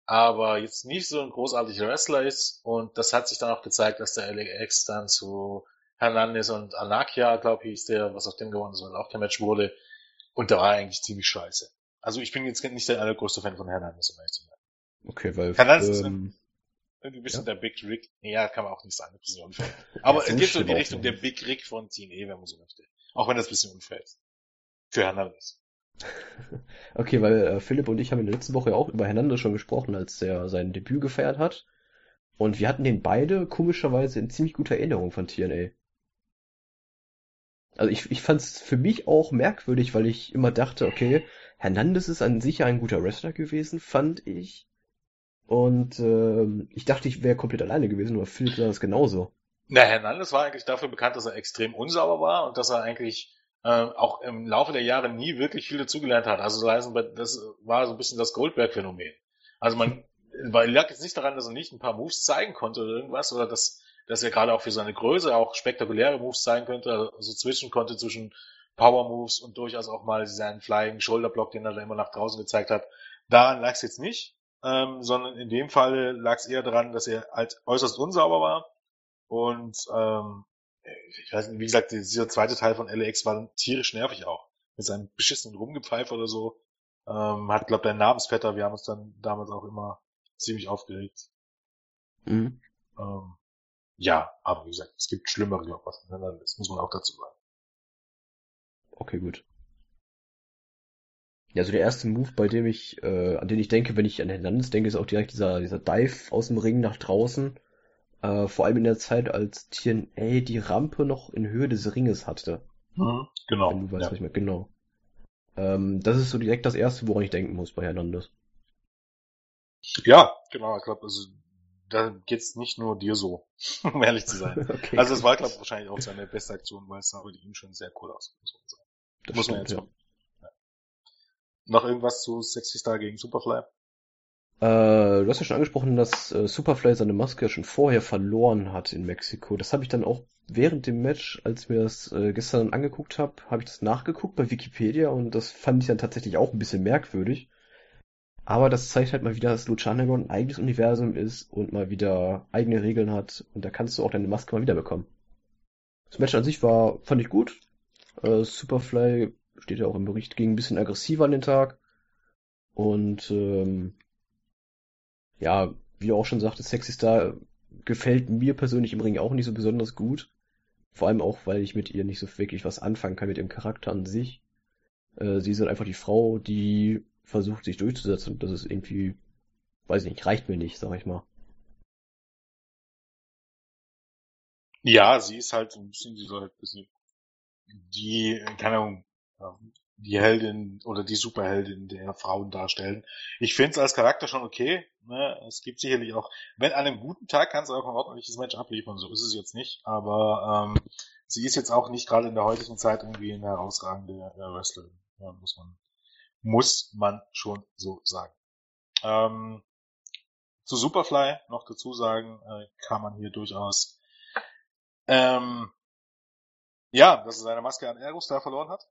aber jetzt nicht so ein großartiger Wrestler ist. Und das hat sich dann auch gezeigt, dass der LAX dann zu Hernandez und Anakia, glaube ich, hieß der, was auf dem gewonnen ist, weil auch der Match wurde. Und da war er eigentlich ziemlich scheiße. Also ich bin jetzt nicht der allergrößte Fan von Hernandez, um ehrlich zu sein. Okay, weil. Hernandez ähm, ist irgendwie ein bisschen ja. der Big Rick. Ja, kann man auch nicht sagen, ein bisschen unfair. Aber es geht so in die Richtung der Big Rick von TNE, wenn man so möchte. Auch wenn das ein bisschen unfair ist. Für Hernandez. Okay, weil äh, Philipp und ich haben in der letzten Woche auch über Hernandez schon gesprochen, als er sein Debüt gefeiert hat. Und wir hatten den beide komischerweise in ziemlich guter Erinnerung von TNA. Also ich, ich fand es für mich auch merkwürdig, weil ich immer dachte, okay, Hernandez ist an sich ein guter Wrestler gewesen, fand ich. Und äh, ich dachte, ich wäre komplett alleine gewesen, aber Philipp sah das genauso. Na, Hernandez war eigentlich dafür bekannt, dass er extrem unsauber war und dass er eigentlich äh, auch im Laufe der Jahre nie wirklich viel dazugelernt hat. Also das war so ein bisschen das Goldberg-Phänomen. Also man, weil lag jetzt nicht daran, dass er nicht ein paar Moves zeigen konnte oder irgendwas, oder dass, dass er gerade auch für seine Größe auch spektakuläre Moves zeigen könnte, also zwischen konnte zwischen Power Moves und durchaus auch mal seinen Flying Shoulder Block, den er da immer nach draußen gezeigt hat. Daran lag es jetzt nicht, ähm, sondern in dem Fall lag es eher daran, dass er halt äußerst unsauber war und ähm, ich weiß nicht, wie gesagt, dieser zweite Teil von LAX war tierisch nervig auch. Mit seinem beschissenen Rumgepfeife oder so. Ähm, hat, glaub, dein Namensvetter, wir haben uns dann damals auch immer ziemlich aufgeregt. Mhm. Ähm, ja, aber wie gesagt, es gibt schlimmere, was das muss man auch dazu sagen. Okay, gut. Ja, also der erste Move, bei dem ich, äh, an den ich denke, wenn ich an Hernandez denke, ist auch direkt dieser, dieser Dive aus dem Ring nach draußen. Äh, vor allem in der Zeit, als TNA die Rampe noch in Höhe des Ringes hatte. Mhm, genau. Wenn du weißt, ja. was ich meine. Genau. Ähm, das ist so direkt das erste, woran ich denken muss bei Hernandez. Ja, genau. Ich glaube, also da geht's nicht nur dir so, um ehrlich zu sein. okay, also es war, glaube ich, wahrscheinlich auch seine beste Aktion, weil es sah bei ihm schon sehr cool aus. Muss man, sagen. Das muss man stimmt, jetzt ja. Noch irgendwas zu Sexy Star gegen Superfly? Äh, du hast ja schon angesprochen, dass äh, Superfly seine Maske schon vorher verloren hat in Mexiko. Das habe ich dann auch während dem Match, als mir das äh, gestern angeguckt habe, habe ich das nachgeguckt bei Wikipedia und das fand ich dann tatsächlich auch ein bisschen merkwürdig. Aber das zeigt halt mal wieder, dass Luchanagon ein eigenes Universum ist und mal wieder eigene Regeln hat und da kannst du auch deine Maske mal wieder bekommen. Das Match an sich war, fand ich gut. Äh, Superfly steht ja auch im Bericht, ging ein bisschen aggressiver an den Tag. Und ähm, ja, wie du auch schon sagte, Sexy Star gefällt mir persönlich im Ring auch nicht so besonders gut. Vor allem auch, weil ich mit ihr nicht so wirklich was anfangen kann mit ihrem Charakter an sich. Äh, sie ist halt einfach die Frau, die versucht, sich durchzusetzen. Und das ist irgendwie, weiß ich nicht, reicht mir nicht, sag ich mal. Ja, sie ist halt ein bisschen, die soll halt ein bisschen die, keine Ahnung, die Heldin oder die Superheldin der Frauen darstellen. Ich finde es als Charakter schon okay. Ne? Es gibt sicherlich auch, wenn an einem guten Tag kann es auch ein ordentliches Match abliefern, so ist es jetzt nicht. Aber ähm, sie ist jetzt auch nicht gerade in der heutigen Zeit irgendwie eine herausragende äh, Wrestlerin. Ja, muss man muss man schon so sagen. Ähm, zu Superfly noch dazu sagen, äh, kann man hier durchaus ähm, ja, dass er seine Maske an Aerostar verloren hat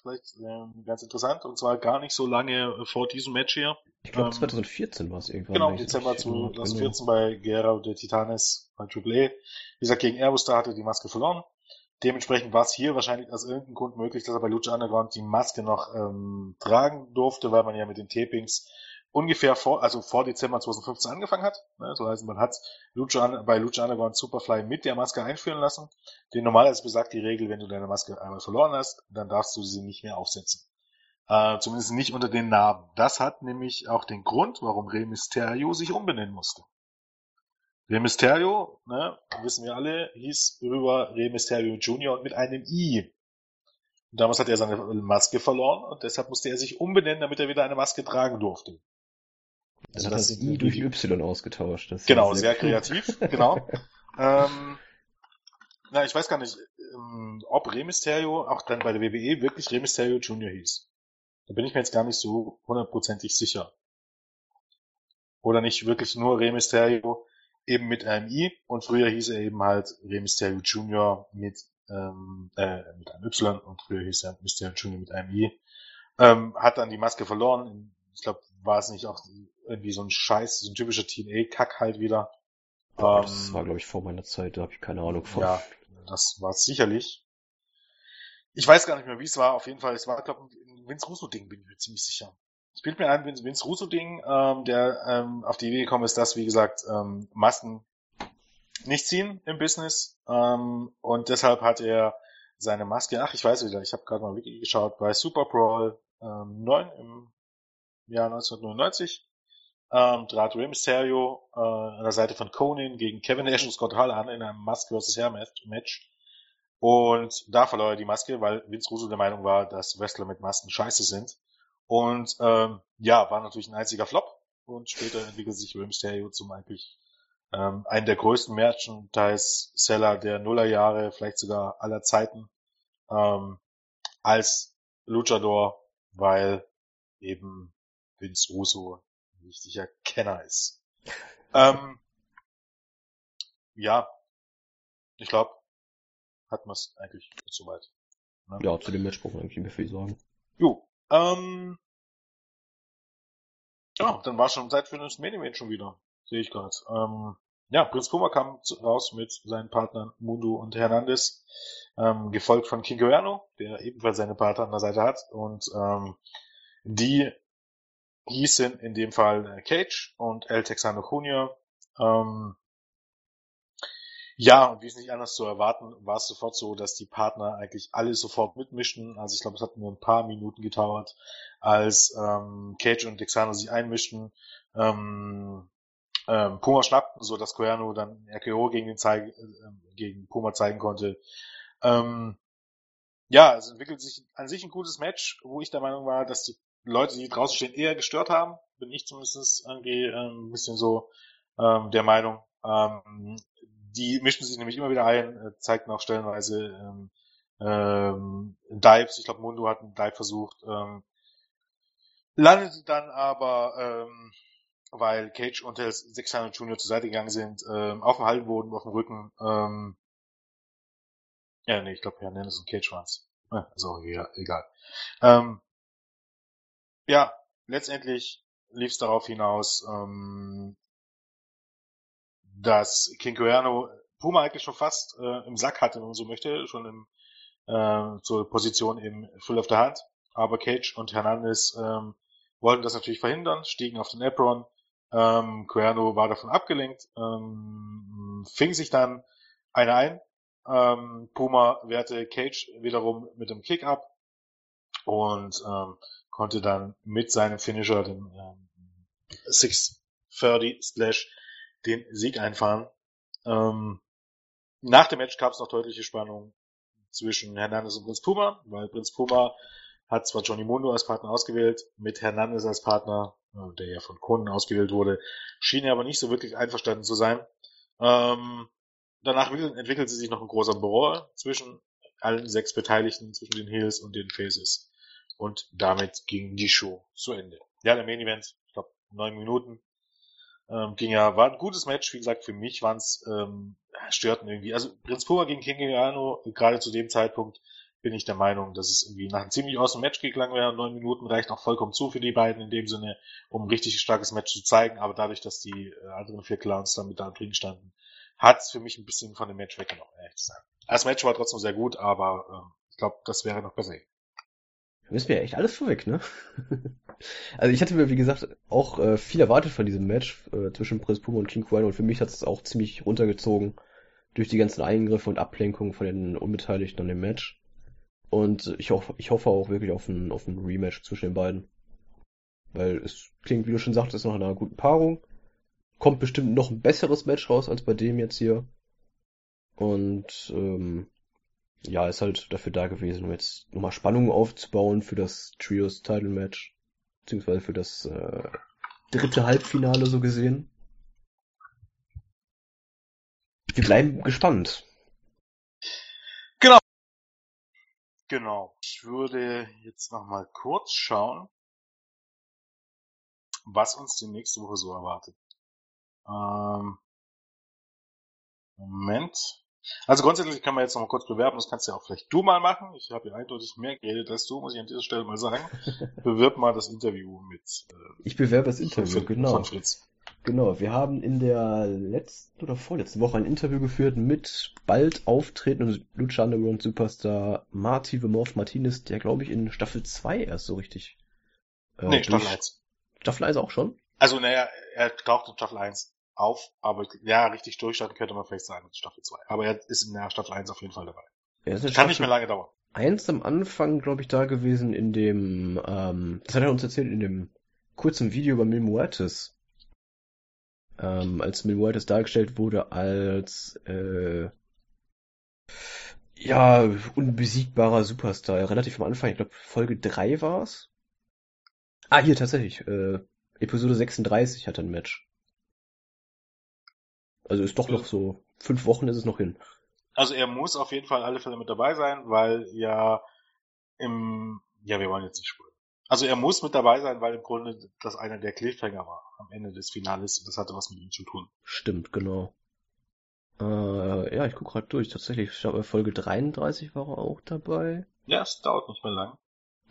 vielleicht ähm, ganz interessant, und zwar gar nicht so lange äh, vor diesem Match hier. Ich glaube, ähm, 2014 war es irgendwann. Genau, Dezember 2014 genau. bei Guerra de Titanes bei Triple A. Wie gesagt, gegen Aerostar hatte die Maske verloren. Dementsprechend war es hier wahrscheinlich aus irgendeinem Grund möglich, dass er bei Lucha Underground die Maske noch ähm, tragen durfte, weil man ja mit den Tapings ungefähr vor, also vor Dezember 2015 angefangen hat. Ne? So heißt, man hat Lucha, bei Lucha Underground Superfly mit der Maske einführen lassen. Denn normalerweise besagt die Regel, wenn du deine Maske einmal verloren hast, dann darfst du sie nicht mehr aufsetzen. Äh, zumindest nicht unter den Namen. Das hat nämlich auch den Grund, warum Rey Mysterio sich umbenennen musste. Rey Mysterio, ne, wissen wir alle, hieß rüber Rey Mysterio Jr. mit einem I. Und damals hat er seine Maske verloren und deshalb musste er sich umbenennen, damit er wieder eine Maske tragen durfte. Dann also hat das I durch Y ausgetauscht. Das genau, sehr, sehr kreativ, genau. ähm, na, ich weiß gar nicht, ähm, ob Rey Mysterio auch dann bei der WWE wirklich Rey Mysterio Jr. hieß. Da bin ich mir jetzt gar nicht so hundertprozentig sicher. Oder nicht wirklich nur Rey Mysterio eben mit einem I und früher hieß er eben halt Rey Mysterio Jr. mit, ähm, äh, mit einem Y und früher hieß er Mysterio Jr. mit einem I. Ähm, hat dann die Maske verloren. Ich glaube, war es nicht auch irgendwie so ein Scheiß, so ein typischer TNA-Kack halt wieder. Boah, ähm, das war, glaube ich, vor meiner Zeit, da habe ich keine Ahnung von. Ja, das war es sicherlich. Ich weiß gar nicht mehr, wie es war. Auf jeden Fall, es war, glaube ein Vince Russo-Ding, bin ich mir ziemlich sicher. Ich bild mir ein, Vince, Vince Russo-Ding, ähm, der ähm, auf die Idee gekommen ist, dass, wie gesagt, ähm, Masken nicht ziehen im Business. Ähm, und deshalb hat er seine Maske, ach, ich weiß wieder, ich habe gerade mal wirklich geschaut, bei Super Brawl ähm, 9 im Jahr 1999 ähm, trat Rey Mysterio äh, an der Seite von Conan gegen Kevin Nash und Scott Hall an in einem Mask vs. Hair Match. Und da verlor er die Maske, weil Vince Russo der Meinung war, dass Wrestler mit Masken scheiße sind. Und ähm, ja, war natürlich ein einziger Flop. Und später entwickelte sich Rey Mysterio zum eigentlich ähm, einen der größten Merchandise-Seller der Nullerjahre, vielleicht sogar aller Zeiten. ähm, als Luchador, weil eben Vince Russo ein wichtiger Kenner ist. ähm, ja, ich glaube, hat man es eigentlich soweit. Ne? Ja, zu dem Match braucht man eigentlich nicht mehr viel sagen. Jo, ähm, ja, dann war schon Zeit für das Main Event schon wieder. Sehe ich gerade. Ähm, ja, Prinz Puma kam raus mit seinen Partnern Mundo und Hernandez, ähm, gefolgt von King Guerno, der ebenfalls seine Partner an der Seite hat. Und ähm, die hießen in dem Fall Cage und El Texano Junior. Ähm, ja, und wie es nicht anders zu erwarten, war es sofort so, dass die Partner eigentlich alle sofort mitmischten. Also ich glaube, es hat nur ein paar Minuten gedauert, als ähm, Cage und Texano sich einmischten. Ähm, ähm, Puma schnappten, so dass Cuerno dann RKO gegen den zeig, äh, gegen Puma zeigen konnte. Ähm, ja, es entwickelt sich an sich ein gutes Match, wo ich der Meinung war, dass die Leute, die draußen stehen, eher gestört haben. Bin ich zumindest irgendwie ähm, ein bisschen so ähm, der Meinung. Ähm, die mischen sich nämlich immer wieder ein, äh, zeigten auch stellenweise ähm, ähm, Dives. Ich glaube, Mundo hat einen Dive versucht, ähm, landete dann aber ähm, weil Cage und der Sexano Junior zur Seite gegangen sind, ähm, auf dem Hallenboden, auf dem Rücken. Ähm, ja, nee, ich glaube, Hernandez und Cage waren's. Ja, ist auch egal. Ähm, ja, letztendlich lief es darauf hinaus, ähm, dass King Cuerno Puma eigentlich schon fast äh, im Sack hatte, wenn man so möchte, schon im, äh, zur Position im Full of the Hand. Aber Cage und Hernandez ähm, wollten das natürlich verhindern, stiegen auf den Apron, ähm, Cuerno war davon abgelenkt, ähm, fing sich dann eine ein. Ähm, Puma wehrte Cage wiederum mit dem Kick ab und ähm, konnte dann mit seinem Finisher, dem ähm, 630 Splash, den Sieg einfahren. Ähm, nach dem Match gab es noch deutliche Spannung zwischen Hernandez und Prinz Puma, weil Prinz Puma hat zwar Johnny Mundo als Partner ausgewählt, mit Hernandez als Partner äh, der ja von Kunden ausgewählt wurde, schien er aber nicht so wirklich einverstanden zu sein. Ähm, danach entwickelte sich noch ein großer Brawl zwischen allen sechs Beteiligten, zwischen den Heels und den Faces. Und damit ging die Show zu Ende. Ja, der Main Event, ich glaube, neun Minuten. Ähm, ging ja, war ein gutes Match, wie gesagt, für mich waren es ähm, störten irgendwie. Also Prinz Puma gegen King Giano, gerade zu dem Zeitpunkt, bin ich der Meinung, dass es irgendwie nach einem ziemlich awesome Match gegangen wäre. Neun Minuten reicht auch vollkommen zu für die beiden in dem Sinne, um ein richtig starkes Match zu zeigen. Aber dadurch, dass die äh, anderen vier Clowns dann mit da drin standen, hat es für mich ein bisschen von dem Match weggenommen, ehrlich zu sein. Das Match war trotzdem sehr gut, aber äh, ich glaube, das wäre noch besser. Da müssen wir ja echt alles vorweg, ne? also ich hatte mir, wie gesagt, auch äh, viel erwartet von diesem Match äh, zwischen Prinz Puma und King Quine und für mich hat es auch ziemlich runtergezogen durch die ganzen Eingriffe und Ablenkungen von den Unbeteiligten an dem Match. Und ich hoffe, ich hoffe auch wirklich auf ein, auf ein Rematch zwischen den beiden. Weil es klingt, wie du schon sagtest, nach einer guten Paarung. Kommt bestimmt noch ein besseres Match raus als bei dem jetzt hier. Und ähm, ja, ist halt dafür da gewesen, um jetzt nochmal Spannungen aufzubauen für das Trios Title Match. Beziehungsweise für das äh, dritte Halbfinale so gesehen. Wir bleiben gespannt. Genau. Ich würde jetzt noch mal kurz schauen, was uns die nächste Woche so erwartet. Ähm, Moment. Also grundsätzlich kann man jetzt noch mal kurz bewerben, das kannst ja auch vielleicht du mal machen. Ich habe ja eindeutig mehr geredet als du, muss ich an dieser Stelle mal sagen. Bewirb mal das Interview mit. Äh, ich bewerbe das Interview, von, genau. Von Fritz. Genau, wir haben in der letzten oder vorletzten Woche ein Interview geführt mit bald auftretenden Lucha Underground Superstar Marty the Morph Martinez, der glaube ich in Staffel 2 erst so richtig. Äh, nee, Staffel 1. Staffel 1 auch schon? Also, naja, er taucht in Staffel 1 auf, aber ja, richtig durchstarten könnte man vielleicht sagen mit Staffel 2. Aber er ist in der Staffel 1 auf jeden Fall dabei. Ja, Kann Staffel nicht mehr lange dauern. Eins am Anfang, glaube ich, da gewesen in dem, ähm, das hat er uns erzählt, in dem kurzen Video über Mil Muertes ähm, als Milwaukee dargestellt wurde als äh, ja, unbesiegbarer Superstar. Relativ am Anfang, ich glaube Folge 3 war's. Ah, hier tatsächlich. Äh, Episode 36 hat ein Match. Also ist doch noch so, fünf Wochen ist es noch hin. Also er muss auf jeden Fall alle Fälle mit dabei sein, weil ja im, ja, wir wollen jetzt nicht spulen. Also er muss mit dabei sein, weil im Grunde das einer der Cliffhanger war am Ende des Finales. Das hatte was mit ihm zu tun. Stimmt, genau. Äh, ja, ich guck gerade durch. Tatsächlich, ich glaube, Folge 33 war er auch dabei. Ja, es dauert nicht mehr lang.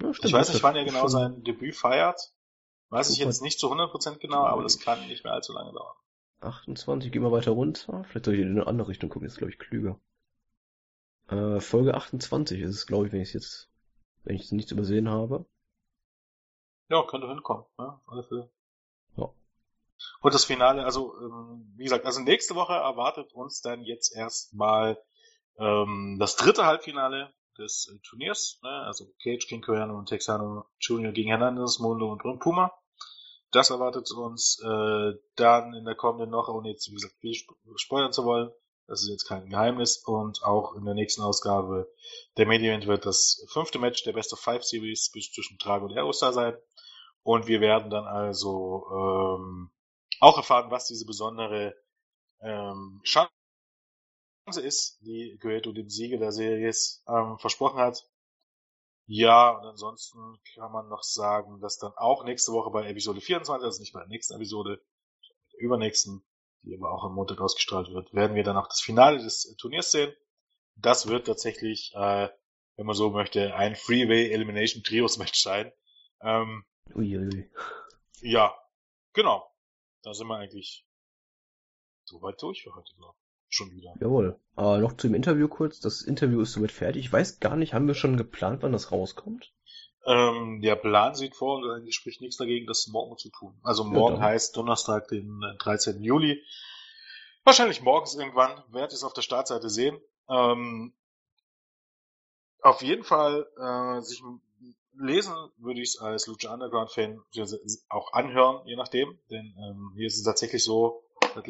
Ja, stimmt, ich weiß nicht, wann er genau schon- sein Debüt feiert. Weiß ich jetzt nicht zu 100% genau, aber das kann nicht mehr allzu lange dauern. 28, gehen wir weiter runter. Vielleicht soll ich in eine andere Richtung gucken, das ist glaube ich klüger. Äh, Folge 28 ist es, glaube ich, wenn ich es jetzt, wenn ich es nichts übersehen habe. Ja, könnte hinkommen, ne? Alle Fälle. Ja. Und das Finale, also ähm, wie gesagt, also nächste Woche erwartet uns dann jetzt erstmal ähm, das dritte Halbfinale des äh, Turniers, ne? also Cage, King Coyano und Texano Junior gegen Hernandez, Mundo und Puma. Das erwartet uns äh, dann in der kommenden Woche, ohne jetzt wie gesagt viel sp spoilern zu wollen. Das ist jetzt kein Geheimnis. Und auch in der nächsten Ausgabe der Event wird das fünfte Match der Best of Five Series zwischen Drago und Aerostar sein. Und wir werden dann also ähm, auch erfahren, was diese besondere ähm, Chance ist, die Gueto dem Sieger der Series ähm, versprochen hat. Ja, und ansonsten kann man noch sagen, dass dann auch nächste Woche bei Episode 24, also nicht bei der nächsten Episode, der übernächsten, die aber auch am Montag ausgestrahlt wird, werden wir dann auch das Finale des Turniers sehen. Das wird tatsächlich, äh, wenn man so möchte, ein Freeway Elimination Trios Match sein. Ähm, Uiuiui. ja, genau. Da sind wir eigentlich soweit durch für heute, glaube ich. Schon wieder. Jawohl. Äh, noch zum Interview kurz. Das Interview ist somit fertig. Ich weiß gar nicht, haben wir schon geplant, wann das rauskommt? Ähm, der Plan sieht vor, und eigentlich spricht nichts dagegen, das morgen zu tun. Also morgen dann. heißt Donnerstag, den äh, 13. Juli. Wahrscheinlich morgens irgendwann. Werdet ihr es auf der Startseite sehen. Ähm, auf jeden Fall äh, sich lesen würde ich es als Lucha Underground Fan auch anhören, je nachdem. Denn ähm, hier ist es tatsächlich so, seit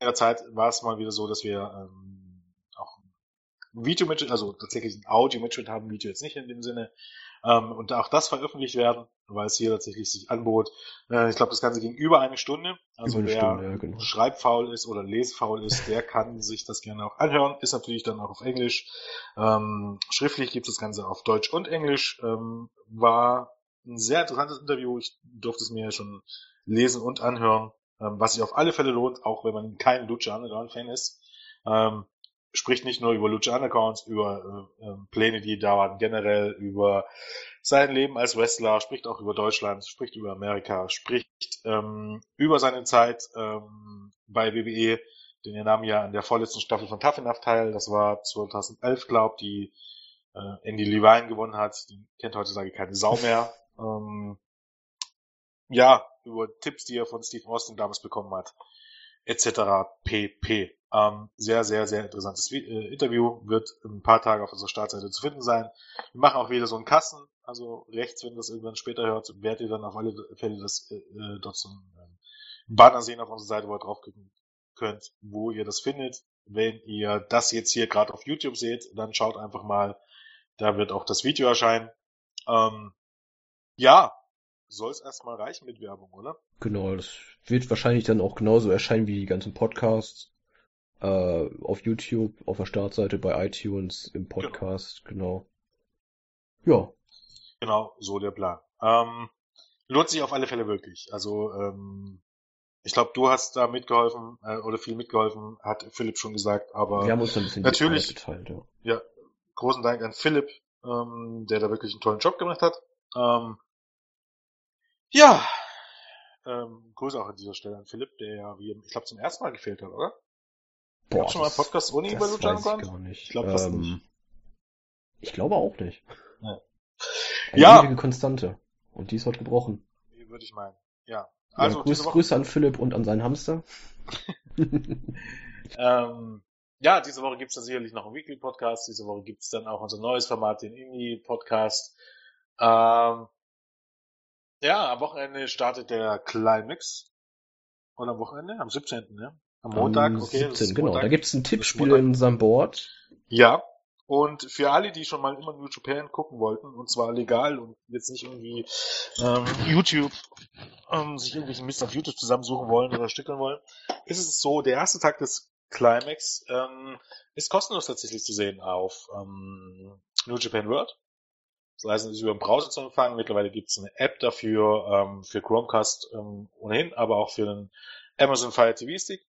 längerer Zeit war es mal wieder so, dass wir ähm, auch ein Video-Mitschnitt, also tatsächlich ein Audio-Mitschnitt haben, Video jetzt nicht in dem Sinne, ähm, und auch das veröffentlicht werden, weil es hier tatsächlich sich anbot. Äh, ich glaube, das Ganze ging über eine Stunde. Also eine wer Stunde, ja, genau. schreibfaul ist oder lesfaul ist, der kann sich das gerne auch anhören. Ist natürlich dann auch auf Englisch. Ähm, schriftlich gibt es das Ganze auf Deutsch und Englisch. Ähm, war ein sehr interessantes Interview. Ich durfte es mir ja schon lesen und anhören, ähm, was sich auf alle Fälle lohnt, auch wenn man kein Lucha Underground Fan ist. Ähm, spricht nicht nur über Lucha Undergrounds, über äh, ähm, Pläne, die da waren, generell über sein Leben als Wrestler, spricht auch über Deutschland, spricht über Amerika, spricht ähm, über seine Zeit ähm, bei WWE, denn er nahm ja an der vorletzten Staffel von Tough Enough teil, das war 2011, glaub, die äh, Andy Levine gewonnen hat, die kennt heutzutage keine Sau mehr. ähm, ja, über Tipps, die er von Steve Austin damals bekommen hat, etc. pp. Ähm, sehr, sehr, sehr interessantes äh, Interview, wird ein paar Tage auf unserer Startseite zu finden sein. Wir machen auch wieder so einen Kassen, also rechts, wenn ihr das irgendwann später hört, werdet ihr dann auf alle Fälle das äh, äh, dort so ein ähm, Banner sehen auf unserer Seite, wo ihr draufklicken könnt, wo ihr das findet. Wenn ihr das jetzt hier gerade auf YouTube seht, dann schaut einfach mal, da wird auch das Video erscheinen. Ähm, ja, soll es erstmal reichen mit Werbung, oder? Genau, das wird wahrscheinlich dann auch genauso erscheinen wie die ganzen Podcasts. Äh, auf YouTube, auf der Startseite, bei iTunes, im Podcast, genau. Ja, Genau, so der Plan. Ähm, lohnt sich auf alle Fälle wirklich. Also, ähm, ich glaube, du hast da mitgeholfen äh, oder viel mitgeholfen, hat Philipp schon gesagt, aber wir haben uns ein bisschen natürlich- geteilt, ja. ja, großen Dank an Philipp, ähm, der da wirklich einen tollen Job gemacht hat. Ähm, ja, ähm, Grüße auch an dieser Stelle an Philipp, der ja, wie, ich glaube, zum ersten Mal gefehlt hat, oder? Boah, Gab's schon mal einen Podcast ohne ihn bei Lucha weiß ich gar nicht. Ich glaub fast Ähm, nicht. Ich glaube auch nicht. Ja. Eine Ja. ewige Konstante. Und die ist heute gebrochen. Würde ich meinen. Ja. Also Also, Grüß, Grüße an Philipp und an seinen Hamster. Ähm, ja, diese Woche gibt's dann sicherlich noch einen Weekly-Podcast. Diese Woche gibt's dann auch unser neues Format, den Indie-Podcast. Ähm, ja, am Wochenende startet der Climax. Oder am Wochenende? Am 17. Ne? Am Montag, Am okay. das 17, ist genau. Montag. Da gibt's ein Tippspiel in unserem Board. Ja. Und für alle, die schon mal immer New Japan gucken wollten, und zwar legal und jetzt nicht irgendwie ähm, YouTube, ähm, sich irgendwelchen Mist auf YouTube zusammensuchen wollen oder stückeln wollen, ist es so, der erste Tag des Climax ähm, ist kostenlos tatsächlich zu sehen auf ähm, New Japan World. Das heißt, es ist über den Browser zu empfangen. Mittlerweile gibt es eine App dafür, ähm, für Chromecast ähm, ohnehin, aber auch für den Amazon Fire TV Stick.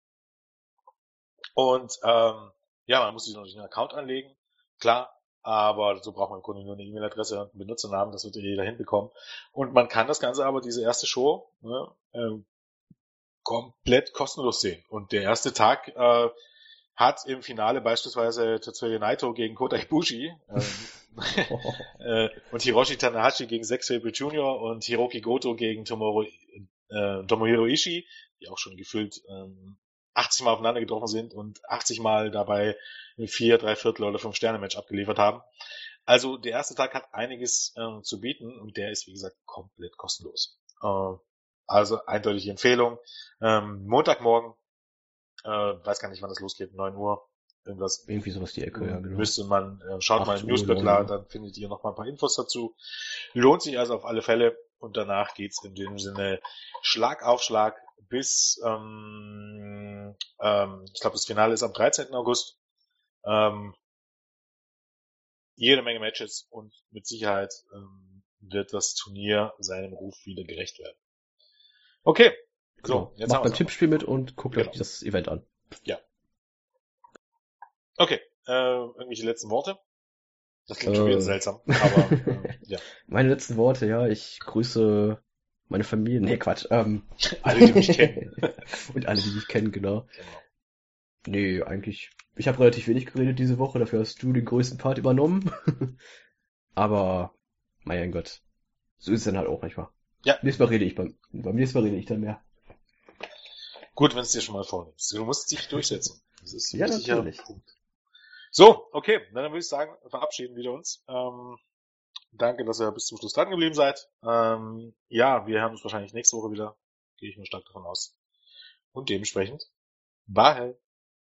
Und ähm, ja, man muss sich natürlich einen Account anlegen, klar, aber dazu braucht man im Grunde nur eine E-Mail-Adresse und einen Benutzernamen, das wird jeder hinbekommen. Und man kann das Ganze aber, diese erste Show, ne, äh, komplett kostenlos sehen. Und der erste Tag äh, hat im Finale beispielsweise Tetsuya Naito gegen Kota Ibushi ähm, äh, und Hiroshi Tanahashi gegen Zack Sabre Jr. und Hiroki Goto gegen Tomoro, äh, Tomohiro Ishii, die auch schon gefüllt ähm, 80 Mal aufeinander getroffen sind und 80 Mal dabei vier, drei Viertel oder fünf Sterne Match abgeliefert haben. Also der erste Tag hat einiges ähm, zu bieten und der ist wie gesagt komplett kostenlos. Äh, also eindeutige Empfehlung. Ähm, Montagmorgen, äh, weiß gar nicht, wann das losgeht, 9 Uhr. Irgendwas. Irgendwie sowas die Ecke, ja, genau. Müsste man, äh, schaut mal im Newsletter, dann findet ihr noch mal ein paar Infos dazu. Lohnt sich also auf alle Fälle. Und danach geht's in dem Sinne Schlag auf Schlag bis, ähm, ähm, ich glaube, das Finale ist am 13. August. Ähm, jede Menge Matches und mit Sicherheit ähm, wird das Turnier seinem Ruf wieder gerecht werden. Okay. So, genau. jetzt Macht beim Tippspiel mit und guckt genau. euch das Event an. Ja. Okay. Äh, irgendwelche letzten Worte? Das klingt schon wieder äh. seltsam, aber äh, ja. Meine letzten Worte, ja, ich grüße meine Familie. Nee, Quatsch. Ähm, alle, die mich kennen. und alle, die mich kennen, genau. genau. Nee, eigentlich. Ich habe relativ wenig geredet diese Woche, dafür hast du den größten Part übernommen. aber, mein Gott. So ist es dann halt auch manchmal. Ja. Nächstes Mal rede ich beim, beim nächsten Mal rede ich dann mehr. Gut, wenn es dir schon mal vornimmst. Du musst dich durchsetzen. Das ist ja, natürlich. Punkt. So, okay, dann würde ich sagen, verabschieden wir uns. Ähm, danke, dass ihr bis zum Schluss dran geblieben seid. Ähm, ja, wir hören uns wahrscheinlich nächste Woche wieder. Gehe ich nur stark davon aus. Und dementsprechend, bye.